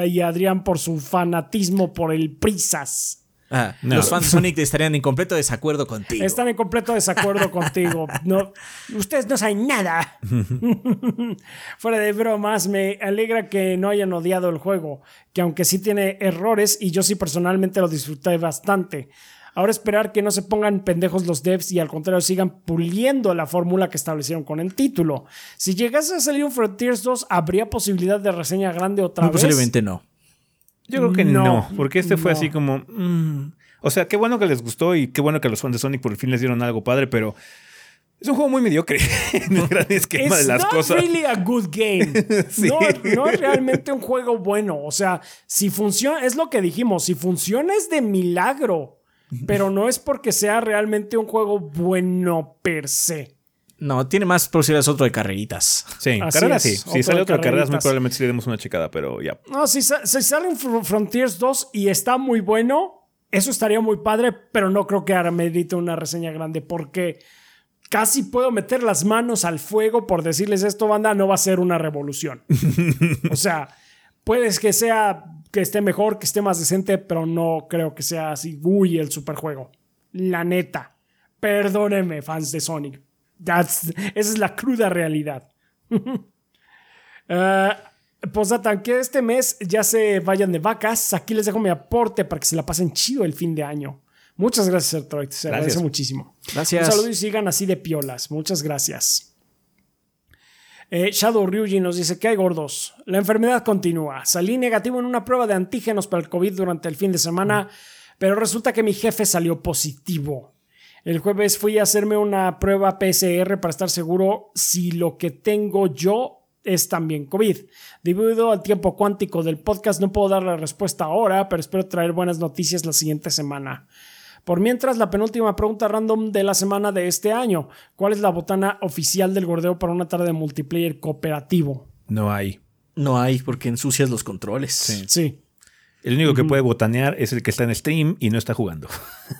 y a Adrián por su fanatismo por el Prisas. Ah, No. Los fans de Sonic estarían en completo desacuerdo contigo. Están en completo desacuerdo contigo. No, ustedes no saben nada. Fuera de bromas, me alegra que no hayan odiado el juego, que aunque sí tiene errores y yo sí personalmente lo disfruté bastante. Ahora esperar que no se pongan pendejos los devs y al contrario sigan puliendo la fórmula que establecieron con el título. Si llegase a salir un Frontiers 2, ¿habría posibilidad de reseña grande otra Muy vez? posiblemente no. Yo creo que no, No, porque este fue así como... mm, o sea, qué bueno que les gustó y qué bueno que a los fans de Sonic por fin les dieron algo padre, pero es un juego muy mediocre en el gran esquema de It's las not cosas. really a good game. Sí. no, no es realmente un juego bueno. O sea, si funciona, es lo que dijimos, si funciona es de milagro. Pero no es porque sea realmente un juego bueno per se. No, tiene más posibilidades otro de carreritas. Sí, Así carreras sí. Si otro sale de otra carreras, muy probablemente sí le demos una checada, pero ya. No, si, sa- si sale Frontiers 2 y está muy bueno, eso estaría muy padre, pero no creo que merite una reseña grande porque casi puedo meter las manos al fuego por decirles esto, banda, no va a ser una revolución. o sea, puedes que sea que esté mejor, que esté más decente, pero no creo que sea así, uy, el superjuego. La neta. Perdónenme, fans de Sonic. That's- esa es la cruda realidad. Posdata, que este mes ya se vayan de vacas. Aquí les dejo mi aporte para que se la pasen chido el fin de año. Muchas gracias, Sertroid. Se Gracias. agradece muchísimo. Gracias. Un saludo y sigan así de piolas. Muchas gracias. Eh, Shadow Ryuji nos dice que hay gordos. La enfermedad continúa. Salí negativo en una prueba de antígenos para el COVID durante el fin de semana, pero resulta que mi jefe salió positivo. El jueves fui a hacerme una prueba PCR para estar seguro si lo que tengo yo es también COVID. Debido al tiempo cuántico del podcast no puedo dar la respuesta ahora, pero espero traer buenas noticias la siguiente semana. Por mientras, la penúltima pregunta random de la semana de este año. ¿Cuál es la botana oficial del gordeo para una tarde de multiplayer cooperativo? No hay. No hay porque ensucias los controles. Sí. Sí, El único que puede botanear es el que está en stream y no está jugando.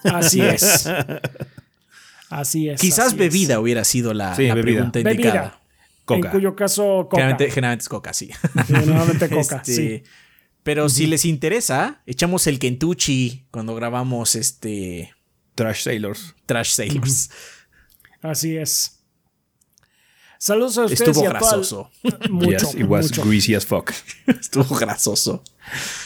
así es. Así es. Quizás así es. bebida hubiera sido la, Sí, la bebida. pregunta indicada. Bebida. Coca. En cuyo caso, coca. Generalmente, generalmente es coca, sí. Normalmente coca, Este, sí. Pero si les interesa, echamos el Kentucky cuando grabamos este Trash Sailors. Trash Sailors. Así es. Saludos a ustedes Estuvo y a toda- grasoso. Mucho, yes, it was mucho. greasy as fuck. Estuvo grasoso.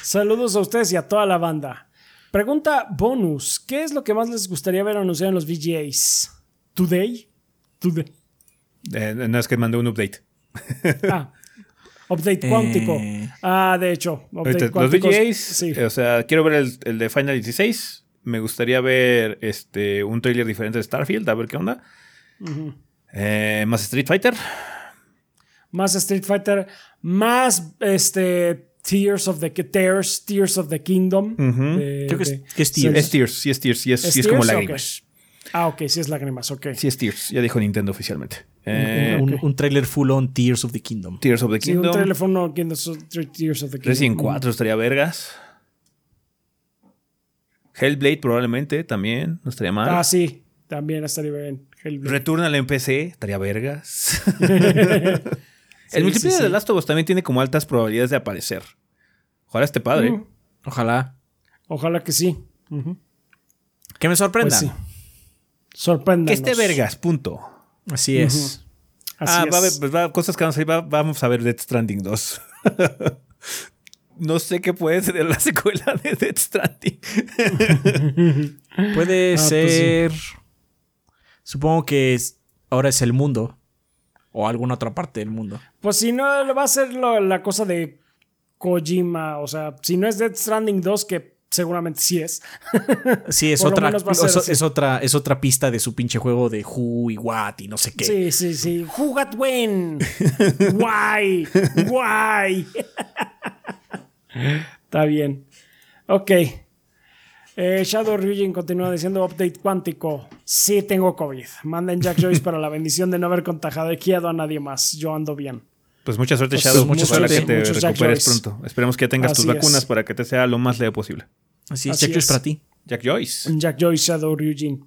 Saludos a ustedes y a toda la banda. Pregunta bonus. ¿Qué es lo que más les gustaría ver anunciado en los VGAs? ¿Today? Today. Eh, no es que mandé un update. Ah. Update cuántico. Eh. Ah, de hecho. Update los. VGAs, Sí. eh, o sea, quiero ver el, el de Final 16. Me gustaría ver este un trailer diferente de Starfield, a ver qué onda. Eh, más Street Fighter. Más Street Fighter. Más este. Tears of the Tears, Tears of the Kingdom. de- Creo que es, que es Tears. Es Tears, sí es Tears, sí es, ¿Es sí es como lágrimas. Ah, ok, sí es lágrimas, ok. Sí es Tears, ya dijo Nintendo oficialmente. Eh, un, un trailer full on Tears of the Kingdom. Tears of the Sí, un Kingdom. teléfono que no son Tears of the Kingdom. Resident 4 estaría vergas. Hellblade probablemente también, no estaría mal. Ah, sí, también estaría bien. Hellblade. Returnal en PC, estaría vergas. Sí, el multiplayer sí, sí. de Last of Us también tiene como altas probabilidades de aparecer. Ojalá esté padre. Mm, Ojalá. Ojalá que sí. Que me sorprenda. Pues sí. Sorpréndanos. Que esté vergas, punto. Así es. Así ah, es. va a haber- pues va- cosas que vamos a ver. va- vamos a ver Death Stranding 2. no sé qué puede ser la secuela de Death Stranding. Puede Ah, pues ser. Supongo que es- ahora es el mundo. O alguna otra parte del mundo. Pues si no, va a ser lo- la cosa de Kojima. O sea, si no es Death Stranding 2, que seguramente sí es. Sí, es otra, es otra, es otra pista de su pinche juego de Who y What y no sé qué. Sí, sí, sí. Who got when? Why? Why? Está bien. Ok. Eh, Shadow Ryujin continúa diciendo update cuántico. Sí tengo COVID. Manden Jack Joyce para la bendición de no haber contagiado a nadie más. Yo ando bien. Pues mucha suerte, Pues Shadow. mucha Mucha suerte que te Muchos Jack recuperes Joyce. pronto. Esperemos que ya tengas tus vacunas es. para que te sea lo más leve posible. Así es, Así Jack Joyce para ti. Jack Joyce. Jack Joyce, Shadow Ryujin.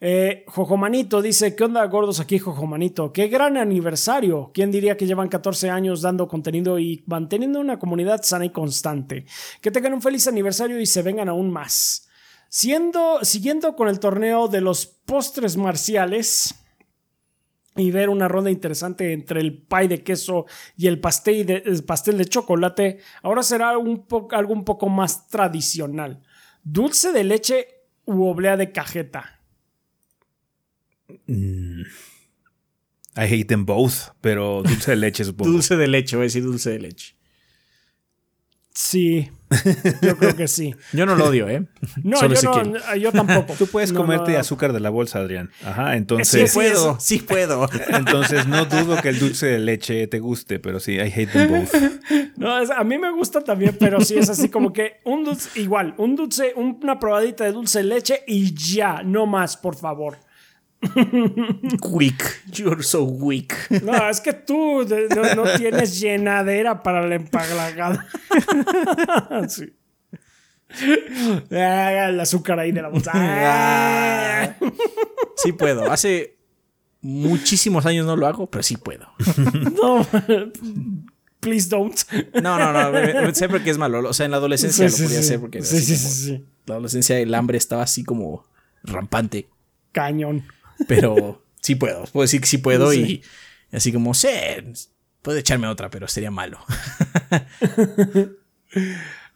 Eh, Jojomanito dice, ¿qué onda gordos aquí, Jojomanito? ¡Qué gran aniversario! ¿Quién diría que llevan 14 años dando contenido y manteniendo una comunidad sana y constante? Que tengan un feliz aniversario y se vengan aún más. Siendo, siguiendo con el torneo de los postres marciales y ver una ronda interesante entre el pie de queso y el pastel de, el pastel de chocolate, ahora será un algo un poco más tradicional. Dulce de leche u oblea de cajeta. I hate them both, pero dulce de leche supongo. Dulce de leche, voy a decir dulce de leche. Sí, yo creo que sí. Yo no lo odio, ¿eh? No, Solo yo, si no quieren. yo tampoco. Tú puedes No, comerte no, azúcar de la bolsa, Adrián. Ajá, entonces, Sí, puedo, sí puedo. entonces no dudo que el dulce de leche te guste, pero sí, I hate them both. No, es- a mí me gusta también, pero sí es así como que un dulce, igual, un dulce, una probadita de dulce de leche y ya, no más, por favor. Weak. You're so weak. No, es que tú no, no tienes llenadera para la empalagada. Sí. Ah, el azúcar ahí de la bolsa. Ah. Sí puedo. Hace muchísimos años no lo hago, pero sí puedo. No, please don't. No, no, no. Sé porque es malo. O sea, en la adolescencia Sí, lo podía sí. hacer porque era Sí, así como- la adolescencia el hambre estaba así como rampante. Cañón. Pero sí puedo. Puedo decir que sí puedo Sí. y así como, sé, puedo echarme otra, pero sería malo.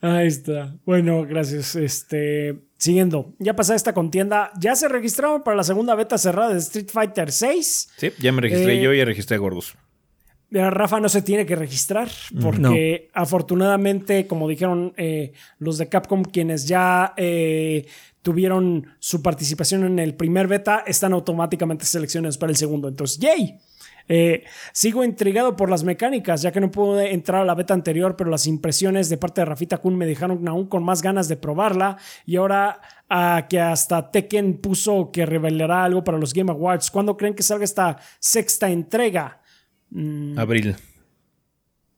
Ahí está. Bueno, gracias. Este, siguiendo. Ya pasada esta contienda, ya se registraron para la segunda beta cerrada de Street Fighter 6. Sí, ya me registré Eh, yo y ya registré a Gordos. Rafa no se tiene que registrar porque afortunadamente, como dijeron eh, los de Capcom, quienes ya eh, tuvieron su participación en el primer beta, están automáticamente seleccionados para el segundo. Entonces, ¡yay! Eh, sigo intrigado por las mecánicas, ya que no pude entrar a la beta anterior, pero las impresiones de parte de Rafita Kun me dejaron aún con más ganas de probarla. Y ahora ah, que hasta Tekken puso que revelará algo para los Game Awards, ¿cuándo creen que salga esta sexta entrega? Mm. Abril.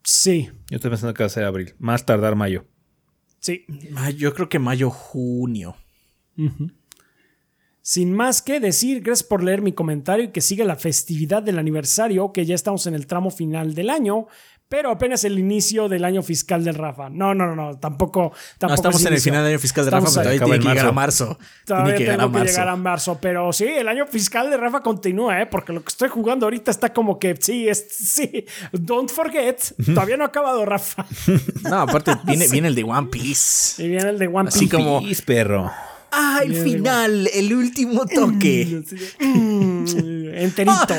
Sí, Yo estoy pensando que va a ser abril. Más tardar mayo. sí. Yo creo que mayo, junio. Sin más que decir, gracias por leer mi comentario y que siga la festividad del aniversario, que ya estamos en el tramo final del año, pero apenas el inicio del año fiscal del Rafa. No, no, no, no, tampoco. tampoco no, estamos es en el final del año fiscal de Rafa, pero todavía tiene que llegar a marzo. Todavía Tiene que llegar a tengo que marzo. llegar a marzo, pero sí, el año fiscal de Rafa continúa, ¿eh? Porque lo que estoy jugando ahorita está como que, sí, es, sí, don't forget, todavía no ha acabado Rafa. No, aparte viene, viene el de One Piece. Y viene el de One Así Piece. como- Pis, perro. Ah, el final, el último toque. Mm, enterito.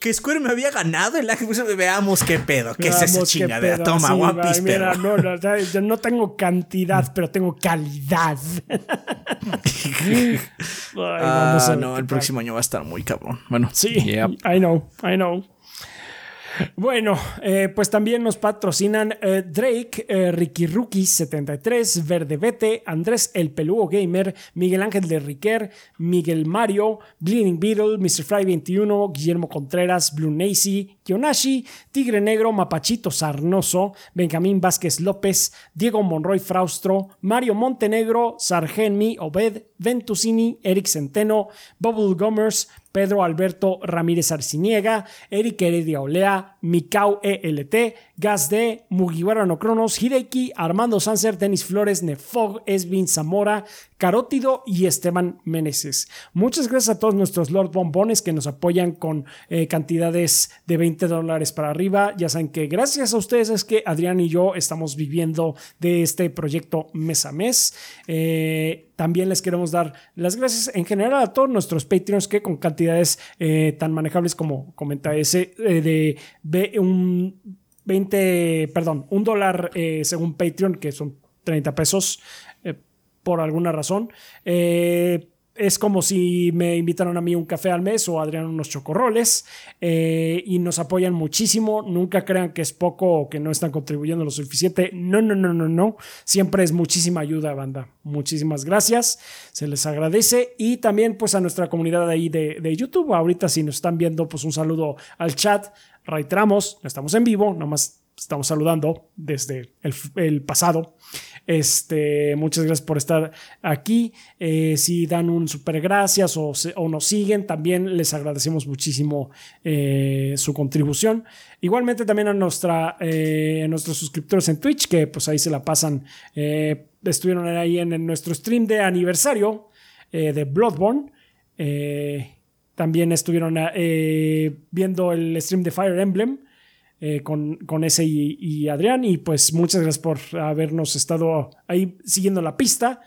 que Square me había ganado el Veamos qué pedo, qué es esa chingadera. Toma, sí, One Piece, mira, no, yo no tengo cantidad, pero tengo calidad. Ay, Ah, no, el próximo año va a estar muy cabrón. Bueno, Sí, Yep. I know, I know. Bueno, eh, pues también nos patrocinan eh, Drake, eh, Ricky Rookie 73, Verde Vete, Andrés El Peludo Gamer, Miguel Ángel de Riquer, Miguel Mario, Bleeding Beetle, Mr. Fry 21, Guillermo Contreras, Blue Nacy, Kionashi, Tigre Negro, Mapachito Sarnoso, Benjamín Vázquez López, Diego Monroy Fraustro, Mario Montenegro, Sargenmi, Obed, Ventusini, Eric Centeno, Bubble Gummers, Pedro Alberto Ramírez Arciniega, Eric Heredia Olea, Mikau ELT, Gas D, Mugiwara no Cronos, Hideki, Armando Sanser, Denis Flores, Nefog, Esvin Zamora, Carótido y Esteban Meneses. Muchas gracias a todos nuestros Lord Bombones que nos apoyan con eh, cantidades de 20 dólares para arriba. Ya saben que gracias a ustedes es que Adrián y yo estamos viviendo de este proyecto mes a mes. Eh, también les queremos dar las gracias en general a todos nuestros Patreons que con cantidades eh, tan manejables como comenta ese de un 20, perdón, un dólar eh, según Patreon, que son 30 pesos eh, por alguna razón. Eh, es como si me invitaron a mí un café al mes o a Adrián unos chocorroles eh, y nos apoyan muchísimo. Nunca crean que es poco o que no están contribuyendo lo suficiente. No, no, no, no, no. Siempre es muchísima ayuda, banda. Muchísimas gracias. Se les agradece. Y también pues a nuestra comunidad ahí de, de YouTube. Ahorita si nos están viendo pues un saludo al chat. Reiteramos, estamos en vivo, nomás estamos saludando desde el, el pasado. Este, muchas gracias por estar aquí. Eh, si dan un super gracias o, nos siguen, también les agradecemos muchísimo eh, su contribución. Igualmente también eh, a nuestros suscriptores en Twitch, que pues ahí se la pasan. estuvieron ahí en, nuestro stream de aniversario de Bloodborne. También estuvieron viendo el stream de Fire Emblem eh, con, con ese y, Adrián. Y pues muchas gracias por habernos estado ahí siguiendo la pista.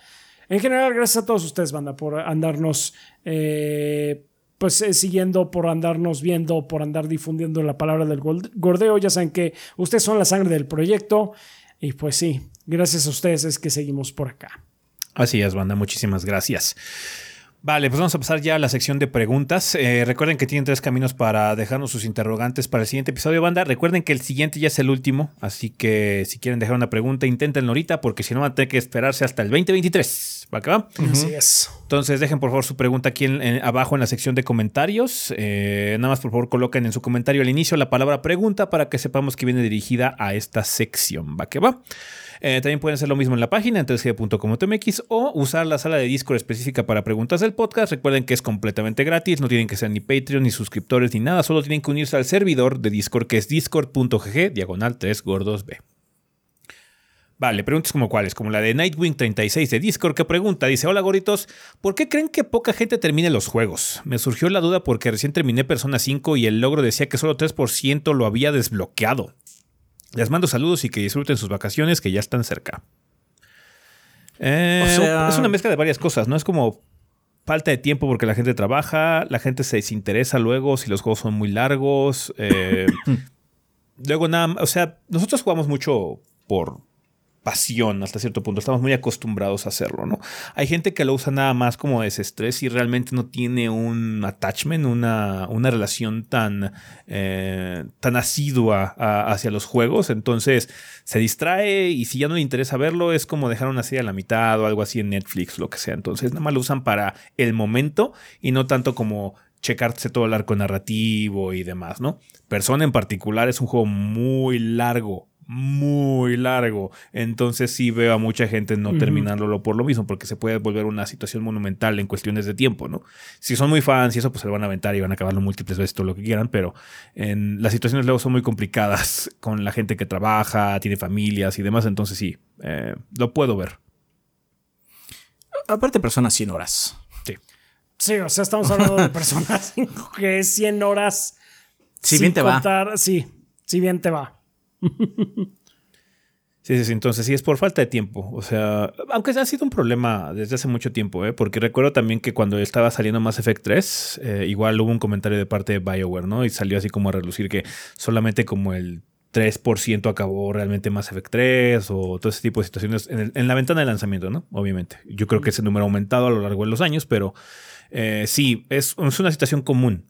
En general, gracias a todos ustedes, banda, por andarnos eh, pues eh, siguiendo, por andarnos viendo, por andar difundiendo la palabra del gordeo. Ya saben que ustedes son la sangre del proyecto. Y pues sí, gracias a ustedes es que seguimos por acá. Así es, banda, muchísimas gracias. Vale, pues vamos a pasar ya a la sección de preguntas. Eh, recuerden que tienen tres caminos para dejarnos sus interrogantes para el siguiente episodio, banda. Recuerden que el siguiente ya es el último, así que si quieren dejar una pregunta, inténtenlo ahorita, porque si no van a tener que esperarse hasta el 2023. ¿Va que va? Así es. Entonces dejen por favor su pregunta aquí en- en- abajo en la sección de comentarios. Eh, nada más por favor coloquen en su comentario al inicio la palabra pregunta para que sepamos que viene dirigida a esta sección. ¿Va que va? Eh, también pueden hacer lo mismo en la página en 3g.com.mx o usar la sala de Discord específica para preguntas del podcast. Recuerden que es completamente gratis, no tienen que ser ni Patreon ni suscriptores ni nada, solo tienen que unirse al servidor de Discord que es discord.gg diagonal 3 gordos B. Vale, preguntas como cuáles, como la de Nightwing36 de Discord que pregunta, dice, hola gorritos, ¿por qué creen que poca gente termine los juegos? Me surgió la duda porque recién terminé Persona 5 y el logro decía que solo 3% lo había desbloqueado. Les mando saludos y que disfruten sus vacaciones que ya están cerca. Eh, O sea- es una mezcla de varias cosas, ¿no? Es como falta de tiempo porque la gente trabaja, la gente se desinteresa luego si los juegos son muy largos. eh, luego nada, o sea, nosotros jugamos mucho por pasión hasta cierto punto, estamos muy acostumbrados a hacerlo, ¿no? Hay gente que lo usa nada más como desestrés y realmente no tiene un attachment, una, una relación tan, eh, tan asidua hacia los juegos, entonces se distrae y si ya no le interesa verlo es como dejar una serie a la mitad o algo así en Netflix, lo que sea, entonces nada más lo usan para el momento y no tanto como checarse todo el arco narrativo y demás, ¿no? Persona en particular es un juego muy largo, muy largo. Entonces sí veo a mucha gente no terminándolo por lo mismo, porque se puede volver una situación monumental en cuestiones de tiempo, ¿no? Si son muy fans y eso, pues se lo van a aventar y van a acabarlo múltiples veces, todo lo que quieran, pero en las situaciones luego son muy complicadas con la gente que trabaja, tiene familias y demás, entonces sí, eh, lo puedo ver. Aparte, personas 100 horas. Sí. Sí, o sea, estamos hablando de personas que 100 horas. Si bien te va. Sí, si bien te va. Sí, sí, sí, entonces sí es por falta de tiempo. O sea, aunque ha sido un problema desde hace mucho tiempo, ¿eh? porque recuerdo también que cuando estaba saliendo Mass Effect 3, eh, igual hubo un comentario de parte de BioWare, ¿no? Y salió así como a relucir que solamente como el 3% acabó realmente Mass Effect 3 o todo ese tipo de situaciones en, la ventana de lanzamiento, ¿no? Obviamente. Yo creo que ese número ha aumentado a lo largo de los años, pero eh, sí, es, es, una situación común.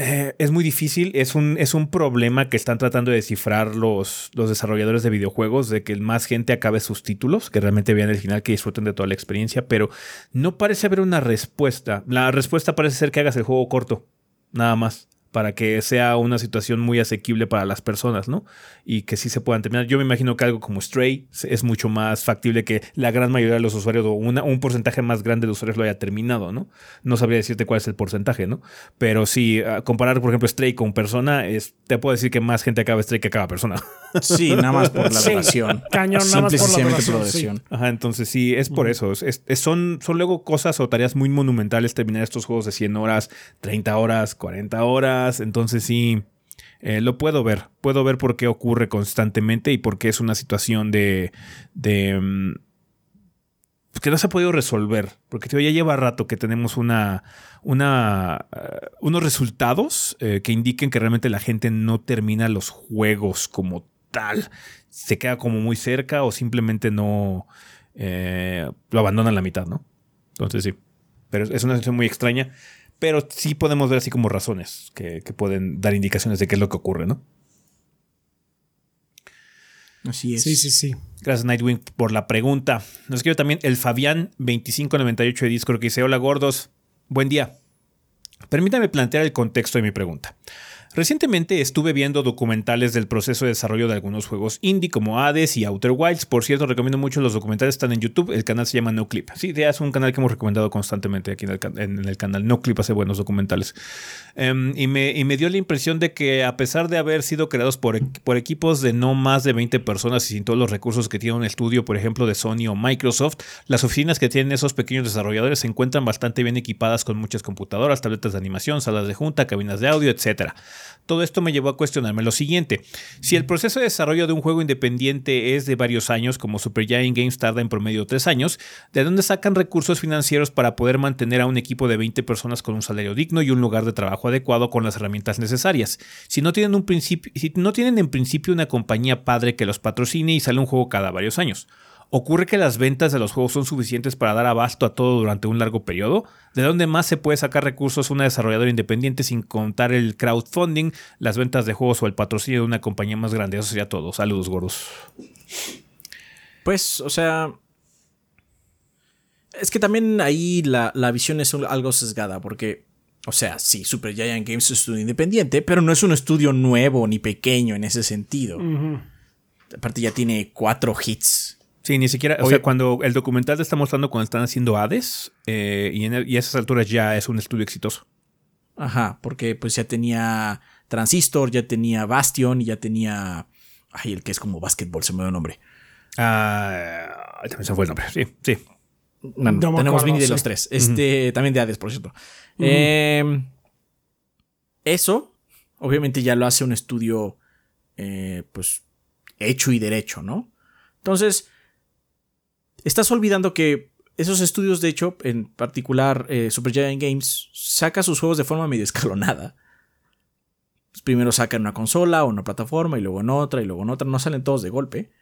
Eh, es muy difícil, es un, es un problema que están tratando de descifrar los, los desarrolladores de videojuegos, de que más gente acabe sus títulos, que realmente vean el final, que disfruten de toda la experiencia, pero no parece haber una respuesta. La respuesta parece ser que hagas el juego corto, nada más para que sea una situación muy asequible para las personas, ¿no? Y que sí se puedan terminar. Yo me imagino que algo como Stray es mucho más factible que la gran mayoría de los usuarios o un porcentaje más grande de usuarios lo haya terminado, ¿no? No sabría decirte cuál es el porcentaje, ¿no? Pero si comparar, por ejemplo, Stray con Persona, es, te puedo decir que más gente acaba Stray que acaba Persona. Sí, nada más por la duración. Cañón, nada más por la duración. Ajá, entonces sí, es por eso. son, son luego cosas o tareas muy monumentales terminar estos juegos de 100 horas, 30 horas, 40 horas. Entonces sí, eh, lo puedo ver. Puedo ver por qué ocurre constantemente y por qué es una situación de... de mm, que no se ha podido resolver, porque ya lleva rato que tenemos una, una, eh, unos resultados eh, que indiquen que realmente la gente no termina los juegos como tal, se queda como muy cerca o simplemente no eh, lo abandonan la mitad, ¿no? Entonces sí, pero es una situación muy extraña, pero sí podemos ver así como razones que, pueden dar indicaciones de qué es lo que ocurre, ¿no? Así es. Sí, sí, sí. Gracias, Nightwing, por la pregunta. Nos escribe también el Fabián2598 de Discord que dice: Hola, gordos. Buen día. Permítame plantear el contexto de mi pregunta. Recientemente estuve viendo documentales del proceso de desarrollo de algunos juegos indie como Hades y Outer Wilds. Por cierto, recomiendo mucho los documentales, están en YouTube. El canal se llama No Clip. Sí, es un canal que hemos recomendado constantemente aquí en el, canal. No Clip hace buenos documentales. Em, y, me, dio la impresión de que a pesar de haber sido creados por, por equipos de no más de 20 personas y sin todos los recursos que tiene un estudio, por ejemplo, de Sony o Microsoft, las oficinas que tienen esos pequeños desarrolladores se encuentran bastante bien equipadas con muchas computadoras, tabletas de animación, salas de junta, cabinas de audio, etc. Todo esto me llevó a cuestionarme lo siguiente. Si el proceso de desarrollo de un juego independiente es de varios años, como Supergiant Games tarda en promedio tres años, ¿de dónde sacan recursos financieros para poder mantener a un equipo de 20 personas con un salario digno y un lugar de trabajo adecuado con las herramientas necesarias? Si no tienen, un si no tienen en principio una compañía padre que los patrocine y sale un juego cada varios años. ¿Ocurre que las ventas de los juegos son suficientes para dar abasto a todo durante un largo periodo? ¿De dónde más se puede sacar recursos una desarrolladora independiente sin contar el crowdfunding, las ventas de juegos o el patrocinio de una compañía más grande? Eso sería todo. Saludos, gordos. Pues, o sea. Es que también ahí la, visión es algo sesgada, porque, o sea, sí, Super Giant Games es un estudio independiente, pero no es un estudio nuevo ni pequeño en ese sentido. Aparte, ya tiene cuatro hits Sí, ni siquiera, o sea, cuando el documental te está mostrando cuando están haciendo Hades, eh, y, en y a esas alturas ya es un estudio exitoso. Ajá, porque pues ya tenía Transistor, ya tenía Bastion, y ya tenía. Ay, el que es como básquetbol, se me dio el nombre. Ah, también se fue el nombre, sí, sí. tenemos Mini de los tres. Este, también de Hades, por cierto. Em, eso, obviamente, ya lo hace un estudio, eh, pues, hecho y derecho, ¿no? Entonces, estás olvidando que esos estudios, de hecho, en particular eh, Supergiant Games, saca sus juegos de forma medio escalonada. Pues primero sacan una consola o una plataforma y luego en otra y luego en otra, no salen todos de golpe.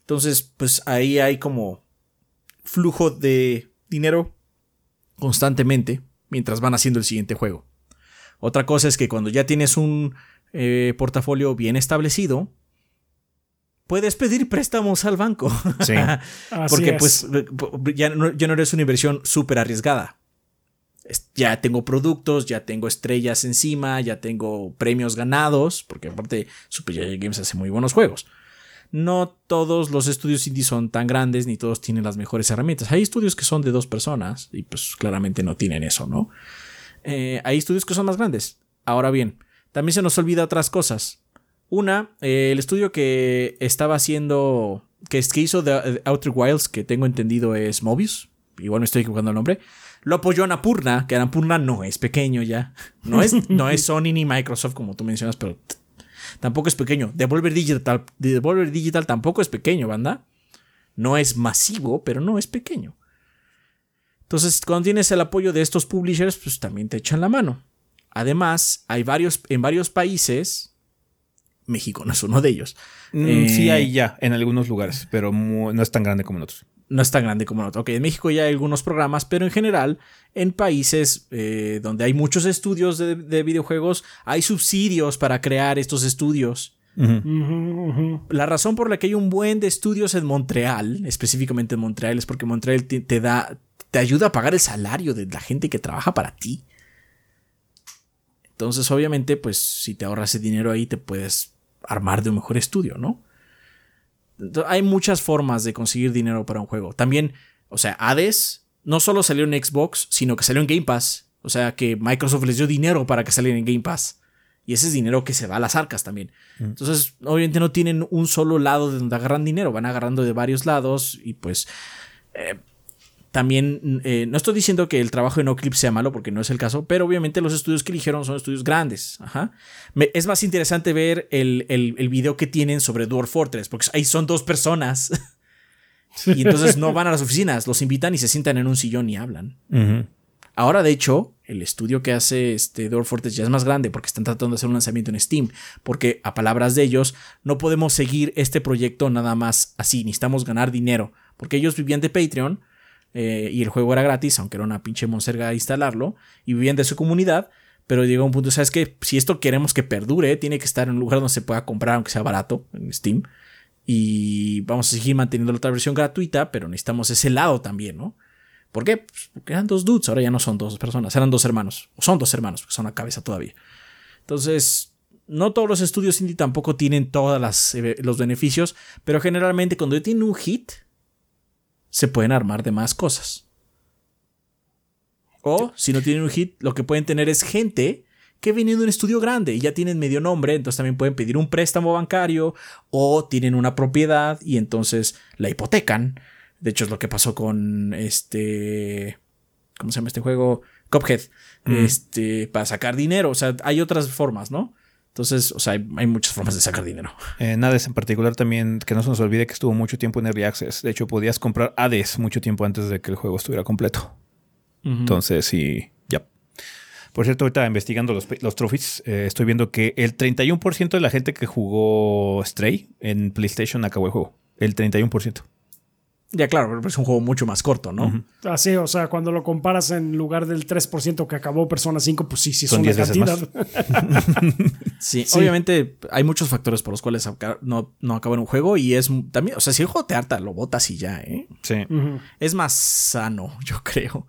Entonces, pues ahí hay como flujo de dinero constantemente mientras van haciendo el siguiente juego. Otra cosa es que cuando ya tienes un eh, portafolio bien establecido, puedes pedir préstamos al banco. Sí. Porque pues ya no, no eres una inversión súper arriesgada. Ya tengo productos, ya tengo estrellas encima, ya tengo premios ganados, porque aparte Super Games hace muy buenos juegos. no todos los estudios indie son tan grandes ni todos tienen las mejores herramientas. Hay estudios que son de dos personas y pues claramente no tienen eso, ¿no? Eh, hay estudios que son más grandes. Ahora bien, también se nos olvida otras cosas. Una, eh, el estudio que estaba haciendo, que, es, que hizo The Outer Wilds, que tengo entendido es Mobius, igual me estoy equivocando el nombre, lo apoyó Anapurna, que Anapurna no es pequeño ya. No es, no es Sony ni Microsoft como tú mencionas, pero tampoco es pequeño. Devolver Digital, Devolver Digital tampoco es pequeño, banda. No es masivo, pero no es pequeño. Entonces, cuando tienes el apoyo de estos publishers, pues también te echan la mano. Además, hay varios, en varios países, México no es uno de ellos. Mm, sí eh, hay ya en algunos lugares, pero no es tan grande como en otros no es tan grande como en otros. Ok, en México ya hay algunos programas, pero en general, en países eh, donde hay muchos estudios de, videojuegos, hay subsidios para crear estos estudios. La razón por la que hay un buen de estudios en Montreal, específicamente en Montreal, es porque Montreal te, da, te ayuda a pagar el salario de la gente que trabaja para ti. Entonces, obviamente, pues si te ahorras ese dinero ahí, te puedes armar de un mejor estudio, ¿no? hay muchas formas de conseguir dinero para un juego. También, o sea, Hades no solo salió en Xbox, sino que salió en Game Pass. O sea, que Microsoft les dio dinero para que saliera en Game Pass. Y ese es dinero que se va a las arcas también. Mm. Entonces, obviamente no tienen un solo lado de donde agarran dinero, van agarrando de varios lados y pues eh, también, eh, no estoy diciendo que el trabajo de Clip sea malo, porque no es el caso, pero obviamente los estudios que eligieron son estudios grandes. es más interesante ver el, el, video que tienen sobre Dwarf Fortress, porque ahí son dos personas. y entonces no van a las oficinas, los invitan y se sientan en un sillón y hablan. Ahora, de hecho, el estudio que hace este Dwarf Fortress ya es más grande porque están tratando de hacer un lanzamiento en Steam. Porque, a palabras de ellos, no podemos seguir este proyecto nada más así. Necesitamos ganar dinero. Porque ellos vivían de Patreon eh, y el juego era gratis, aunque era una pinche monserga instalarlo, y vivían de su comunidad, pero llegó un punto, ¿sabes que Si esto queremos que perdure, tiene que estar en un lugar donde se pueda comprar, aunque sea barato, en Steam, y vamos a seguir manteniendo la otra versión gratuita, pero necesitamos ese lado también, ¿no? ¿Por qué? Pues porque eran dos dudes, ahora ya no son dos personas, eran dos hermanos, o son dos hermanos, son una cabeza todavía. Entonces, no todos los estudios indie tampoco tienen todos eh, los beneficios, pero generalmente cuando tienen un hit, se pueden armar de más cosas. O si no tienen un hit, lo que pueden tener es gente que viene de un estudio grande y ya tienen medio nombre, entonces también pueden pedir un préstamo bancario o tienen una propiedad y entonces la hipotecan. De hecho es lo que pasó con este ¿cómo se llama este juego? Cuphead. Este, para sacar dinero, o sea, hay otras formas, ¿no? Entonces, o sea, hay, muchas formas de sacar dinero. Eh, Hades en particular también, que no se nos olvide que estuvo mucho tiempo en Early Access. De hecho, podías comprar Hades mucho tiempo antes de que el juego estuviera completo. Entonces, sí, ya. Por cierto, ahorita investigando los, los trophies, eh, estoy viendo que el 31% de la gente que jugó Stray en PlayStation acabó el juego. El 31%. Ya, claro, pero es un juego mucho más corto, ¿no? Así, o sea, cuando lo comparas en lugar del 3% que acabó Persona 5, pues sí, sí, son una cantidad. sí, obviamente hay muchos factores por los cuales no, no acabar un juego y es también, o sea, si el juego te harta, lo botas y ya, ¿eh? Sí. Es más sano, yo creo.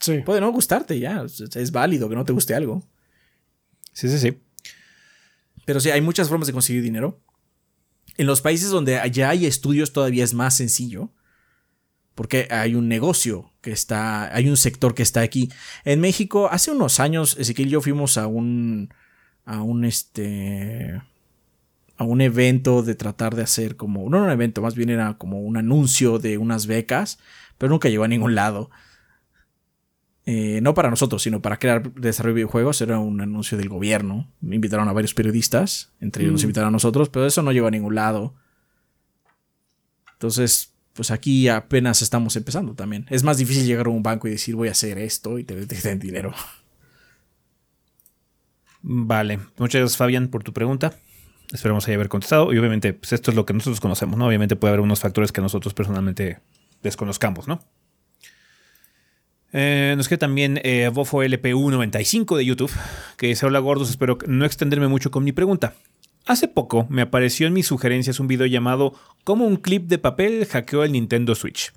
Sí. Puede no gustarte ya, es válido que no te guste algo. Sí, sí, sí. Pero sí, hay muchas formas de conseguir dinero. En los países donde ya hay estudios todavía es más sencillo porque hay un negocio que está, hay un sector que está aquí. En México, hace unos años, Ezequiel y yo fuimos a un, a un, este, a un evento de tratar de hacer como, no era un evento, más bien era como un anuncio de unas becas, pero nunca llegó a ningún lado. Eh, no para nosotros, sino para crear desarrollo de videojuegos. Era un anuncio del gobierno. Me invitaron a varios periodistas, entre ellos nos mm. invitaron a nosotros, pero eso no llegó a ningún lado. Entonces, pues aquí apenas estamos empezando también. Es más difícil llegar a un banco y decir voy a hacer esto y te, den dinero. Vale, muchas gracias Fabián por tu pregunta. Esperemos haber contestado. Y obviamente, pues esto es lo que nosotros conocemos, ¿no? Obviamente puede haber unos factores que nosotros personalmente desconozcamos, ¿no? Eh, nos queda también eh, Bofo LPU95 de YouTube, que dice: Hola gordos, espero no extenderme mucho con mi pregunta. Hace poco me apareció en mis sugerencias un video llamado Cómo un clip de papel hackeó el Nintendo Switch.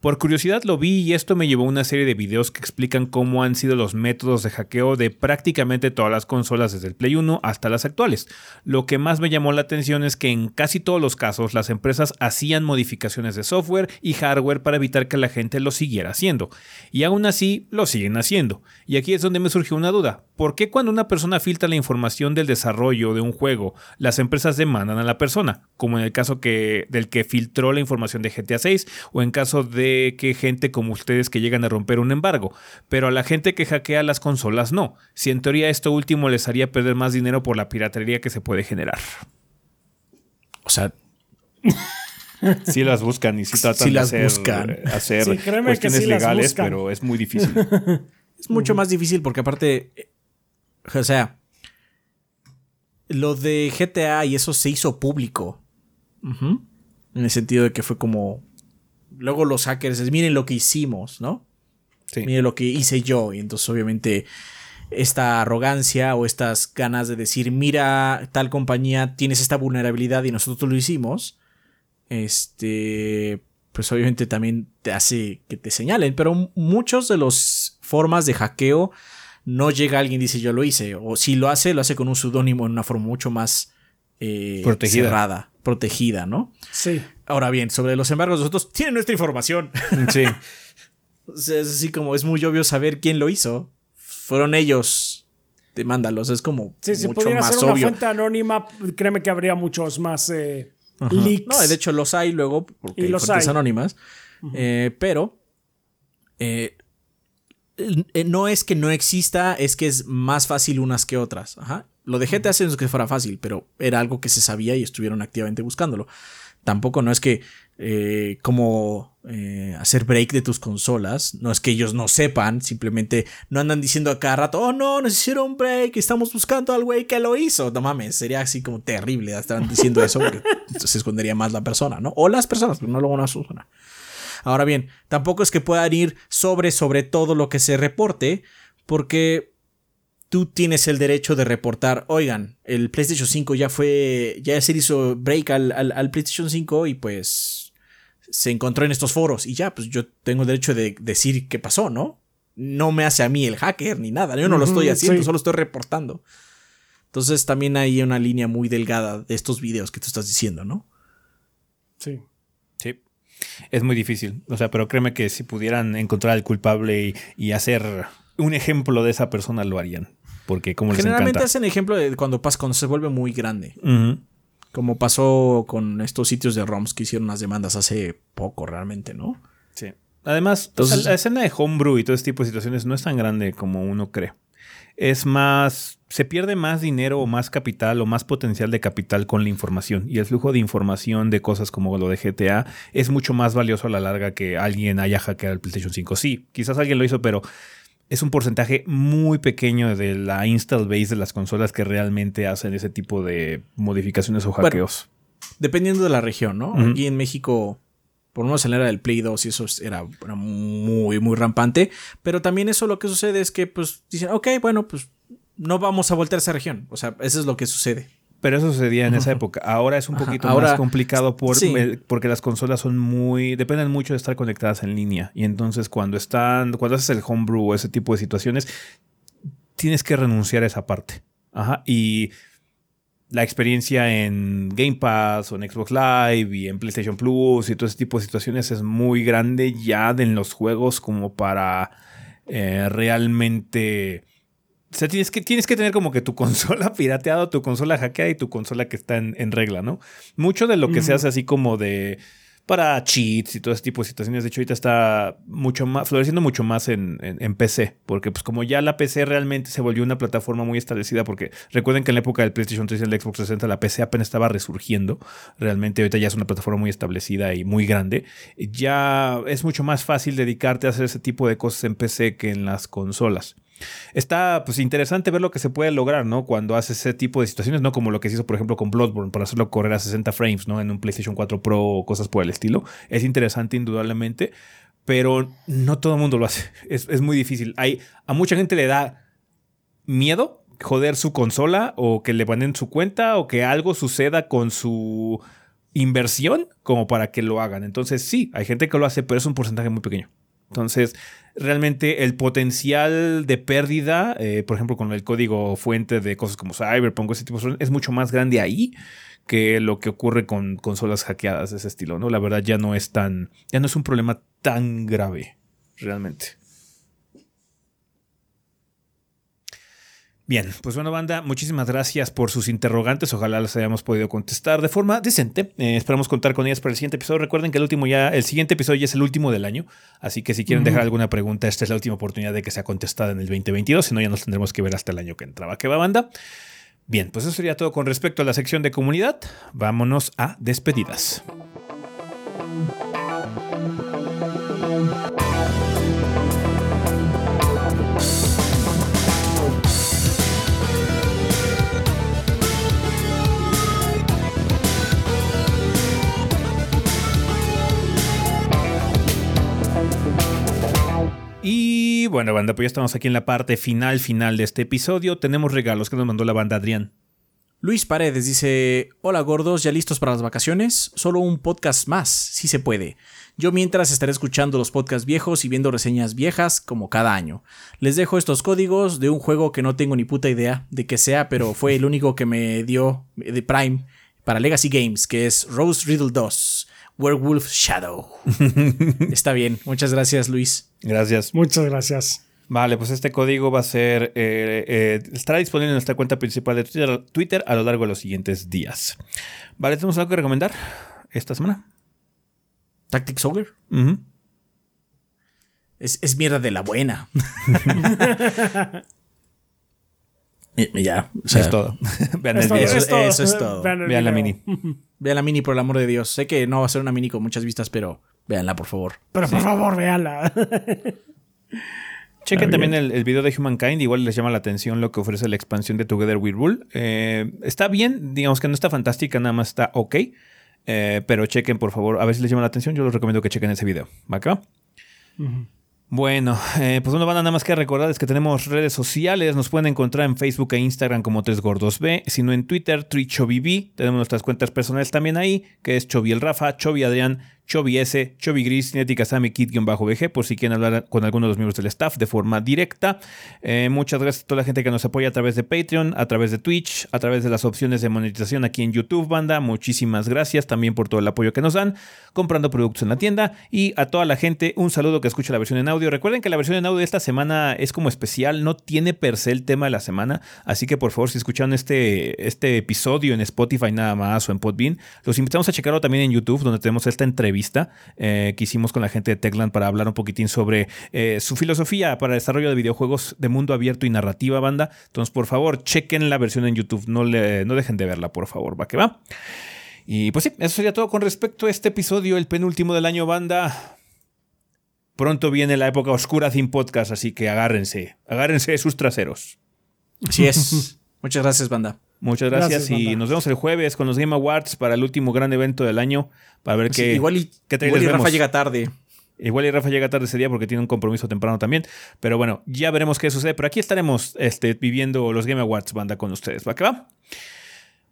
Por curiosidad lo vi y esto me llevó a una serie de videos que explican cómo han sido los métodos de hackeo de prácticamente todas las consolas desde el Play 1 hasta las actuales. Lo que más me llamó la atención es que en casi todos los casos las empresas hacían modificaciones de software y hardware para evitar que la gente lo siguiera haciendo. Y aún así lo siguen haciendo. Y aquí es donde me surgió una duda. ¿Por qué cuando una persona filtra la información del desarrollo de un juego, las empresas demandan a la persona? Como en el caso que, del que filtró la información de GTA 6 o en caso de que gente como ustedes que llegan a romper un embargo. Pero a la gente que hackea las consolas no. Si en teoría esto último les haría perder más dinero por la piratería que se puede generar. O sea, sí las buscan y sí tratan Sí las de hacer, buscan. eh, hacer Sí, créeme que cuestiones sí legales, pero es muy difícil. es mucho más difícil porque aparte, o sea, lo de GTA y eso se hizo público. En el sentido de que fue como... Luego los hackers, es, miren lo que hicimos, ¿no? Sí. Miren lo que hice yo. Y entonces obviamente esta arrogancia o estas ganas de decir, mira, tal compañía tienes esta vulnerabilidad y nosotros lo hicimos, este, pues obviamente también te hace que te señalen, pero muchos de las formas de hackeo no llega alguien y dice yo lo hice, o si lo hace, lo hace con un seudónimo en una forma mucho más eh, Protegida. cerrada, protegida, ¿no? Sí. Ahora bien, sobre los embargos, nosotros tienen nuestra información. Sí. O sea, es así como es muy obvio saber quién lo hizo. Fueron ellos. Demándalos. Es como Sí, si mucho pudiera más ser una obvio. fuente anónima, créeme que habría muchos más eh, leaks. No, de hecho los hay luego, porque Y hay los fuentes hay. anónimas. Eh, pero eh, no es que no exista, es que es más fácil unas que otras. Ajá. Lo de GTA es que fuera fácil, pero era algo que se sabía y estuvieron activamente buscándolo. Tampoco no es que eh, como eh, hacer break de tus consolas, no es que ellos no sepan, simplemente no andan diciendo a cada rato, oh no, nos hicieron break, estamos buscando al güey que lo hizo. No mames, sería así como terrible estar diciendo eso porque se escondería más la persona, ¿no? O las personas, pero no luego una persona. Ahora bien, tampoco es que puedan ir sobre sobre todo lo que se reporte, porque tú tienes el derecho de reportar, oigan, el PlayStation 5 ya fue, ya se hizo break al, al- al PlayStation 5 y pues se encontró en estos foros y ya, pues yo tengo el derecho de decir qué pasó, ¿no? No me hace a mí el hacker ni nada, yo no lo estoy haciendo, sí. solo estoy reportando. Entonces también hay una línea muy delgada de estos videos que tú estás diciendo, ¿no? Sí. Es muy difícil. O sea, pero créeme que si pudieran encontrar al culpable y, y hacer un ejemplo de esa persona, lo harían. Porque como les Generalmente encanta. hacen ejemplo de cuando pasa, cuando se vuelve muy grande. Como pasó con estos sitios de ROMs que hicieron unas demandas hace poco realmente, ¿no? Sí. Además, o Entonces- sea, la escena de homebrew y todo ese tipo de situaciones no es tan grande como uno cree. Es más, se pierde más dinero o más capital o más potencial de capital con la información. Y el flujo de información de cosas como lo de GTA es mucho más valioso a la larga que alguien haya hackeado el PlayStation 5. Sí, quizás alguien lo hizo, pero es un porcentaje muy pequeño de la install base de las consolas que realmente hacen ese tipo de modificaciones o Bueno, hackeos. Dependiendo de la región, ¿no? Aquí en México, por lo menos en la era del Play 2 y eso era, era muy, muy rampante. Pero también eso lo que sucede es que, pues, dicen, ok, bueno, pues no vamos a voltear a esa región. O sea, eso es lo que sucede. Pero eso sucedía en esa época. Ahora es un Ajá, poquito ahora- más complicado por, sí. porque las consolas son muy. dependen mucho de estar conectadas en línea. Y entonces cuando están. Cuando haces el homebrew o ese tipo de situaciones, tienes que renunciar a esa parte. Ajá. Y la experiencia en Game Pass o en Xbox Live y en PlayStation Plus y todo ese tipo de situaciones es muy grande ya de en los juegos como para eh, realmente. O sea, tienes que, tienes que tener como que tu consola pirateada, tu consola hackeada y tu consola que está en, en regla, ¿no? Mucho de lo que se hace así como de para cheats y todo ese tipo de situaciones. De hecho, ahorita está mucho más, floreciendo mucho más en, en- PC, porque pues como ya la PC realmente se volvió una plataforma muy establecida, porque recuerden que en la época del PlayStation 3 y el Xbox 360 la PC apenas estaba resurgiendo, realmente ahorita ya es una plataforma muy establecida y muy grande. Ya es mucho más fácil dedicarte a hacer ese tipo de cosas en PC que en las consolas. Está pues interesante ver lo que se puede lograr, ¿no? Cuando haces ese tipo de situaciones, ¿no? Como lo que se hizo, por ejemplo, con Bloodborne, para hacerlo correr a 60 frames, ¿no? En un PlayStation 4 Pro o cosas por el estilo. Es interesante, indudablemente, pero no todo el mundo lo hace. Es, es muy difícil. Hay, a mucha gente le da miedo joder su consola o que le banen su cuenta o que algo suceda con su inversión como para que lo hagan. Entonces, sí, hay gente que lo hace, pero es un porcentaje muy pequeño. Entonces, realmente el potencial de pérdida, eh, por ejemplo, con el código fuente de cosas como Cyberpunk, ese tipo de es mucho más grande ahí que lo que ocurre con consolas hackeadas de ese estilo, ¿no? La verdad ya no es tan, ya no es un problema tan grave, realmente. Bien, pues bueno, banda, muchísimas gracias por sus interrogantes. Ojalá las hayamos podido contestar de forma decente. Eh, esperamos contar con ellas para el siguiente episodio. Recuerden que el último ya, el siguiente episodio ya es el último del año. Así que si quieren dejar alguna pregunta, esta es la última oportunidad de que sea contestada en el 2022. Si no, ya nos tendremos que ver hasta el año que entraba. ¿Qué va, banda? Bien, pues eso sería todo con respecto a la sección de comunidad. Vámonos a despedidas. Y bueno, banda, pues ya estamos aquí en la parte final, final de este episodio. Tenemos regalos que nos mandó la banda Adrián. Luis Paredes dice, hola gordos, ¿ya listos para las vacaciones? Solo un podcast más, si se puede. Yo mientras estaré escuchando los podcasts viejos y viendo reseñas viejas como cada año. Les dejo estos códigos de un juego que no tengo ni puta idea de que sea, pero fue el único que me dio de Prime para Legacy Games, que es Rose Riddle 2. Werewolf Shadow. Está bien, muchas gracias Luis. Gracias. Muchas gracias. Vale, pues este código va a ser, eh, eh, estará disponible en nuestra cuenta principal de Twitter, a lo largo de los siguientes días. Vale, ¿tenemos algo que recomendar esta semana? Tactics Ogre. es, mierda de la buena. ya, eso es todo. Vean el video. Eso, es todo. Vean la mini. Vean la mini, por el amor de Dios. Sé que no va a ser una mini con muchas vistas, pero véanla, por favor. Pero por favor, véanla. Chequen también el, video de Humankind, igual les llama la atención lo que ofrece la expansión de Together We Rule. Eh, está bien, digamos que no está fantástica, nada más está ok. Eh, pero chequen, por favor, a ver si les llama la atención. Yo les recomiendo que chequen ese video. ¿Va acá? Bueno, eh, pues una banda nada más que recordarles que tenemos redes sociales. Nos pueden encontrar en Facebook e Instagram como 3gordos sino en Twitter, TriChoviB. Tenemos nuestras cuentas personales también ahí, que es Chovi el Rafa, Chovi Adrián, Chovy S, Chovy Gris, Cinética Sammy Kid-BG, por si quieren hablar con alguno de los miembros del staff de forma directa. Eh, muchas gracias a toda la gente que nos apoya a través de Patreon, a través de Twitch, a través de las opciones de monetización aquí en YouTube, banda. Muchísimas gracias también por todo el apoyo que nos dan, comprando productos en la tienda. Y a toda la gente, un saludo que escucha la versión en audio. Recuerden que la versión en audio de esta semana es como especial, no tiene per se el tema de la semana. Así que por favor, si escucharon este, este episodio en Spotify nada más o en Podbean, los invitamos a checarlo también en YouTube, donde tenemos esta entrevista vista eh, que hicimos con la gente de Techland para hablar un poquitín sobre eh, su filosofía para el desarrollo de videojuegos de mundo abierto y narrativa, banda. Entonces, por favor, chequen la versión en YouTube, no, le, no dejen de verla, por favor, va que va. Y pues sí, eso sería todo con respecto a este episodio, el penúltimo del año, banda. Pronto viene la época oscura sin podcast, así que agárrense, agárrense sus traseros. Así es. Muchas gracias, banda. Muchas gracias, y nos vemos el jueves con los Game Awards para el último gran evento del año para ver qué igual y, igual y Rafa llega tarde. Igual y Rafa llega tarde ese día porque tiene un compromiso temprano también. Pero bueno, ya veremos qué sucede. Pero aquí estaremos este, viviendo los Game Awards, banda, con ustedes. ¿Va que va?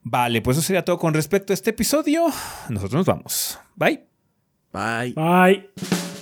Vale, pues eso sería todo con respecto a este episodio. Nosotros nos vamos. Bye. Bye. Bye.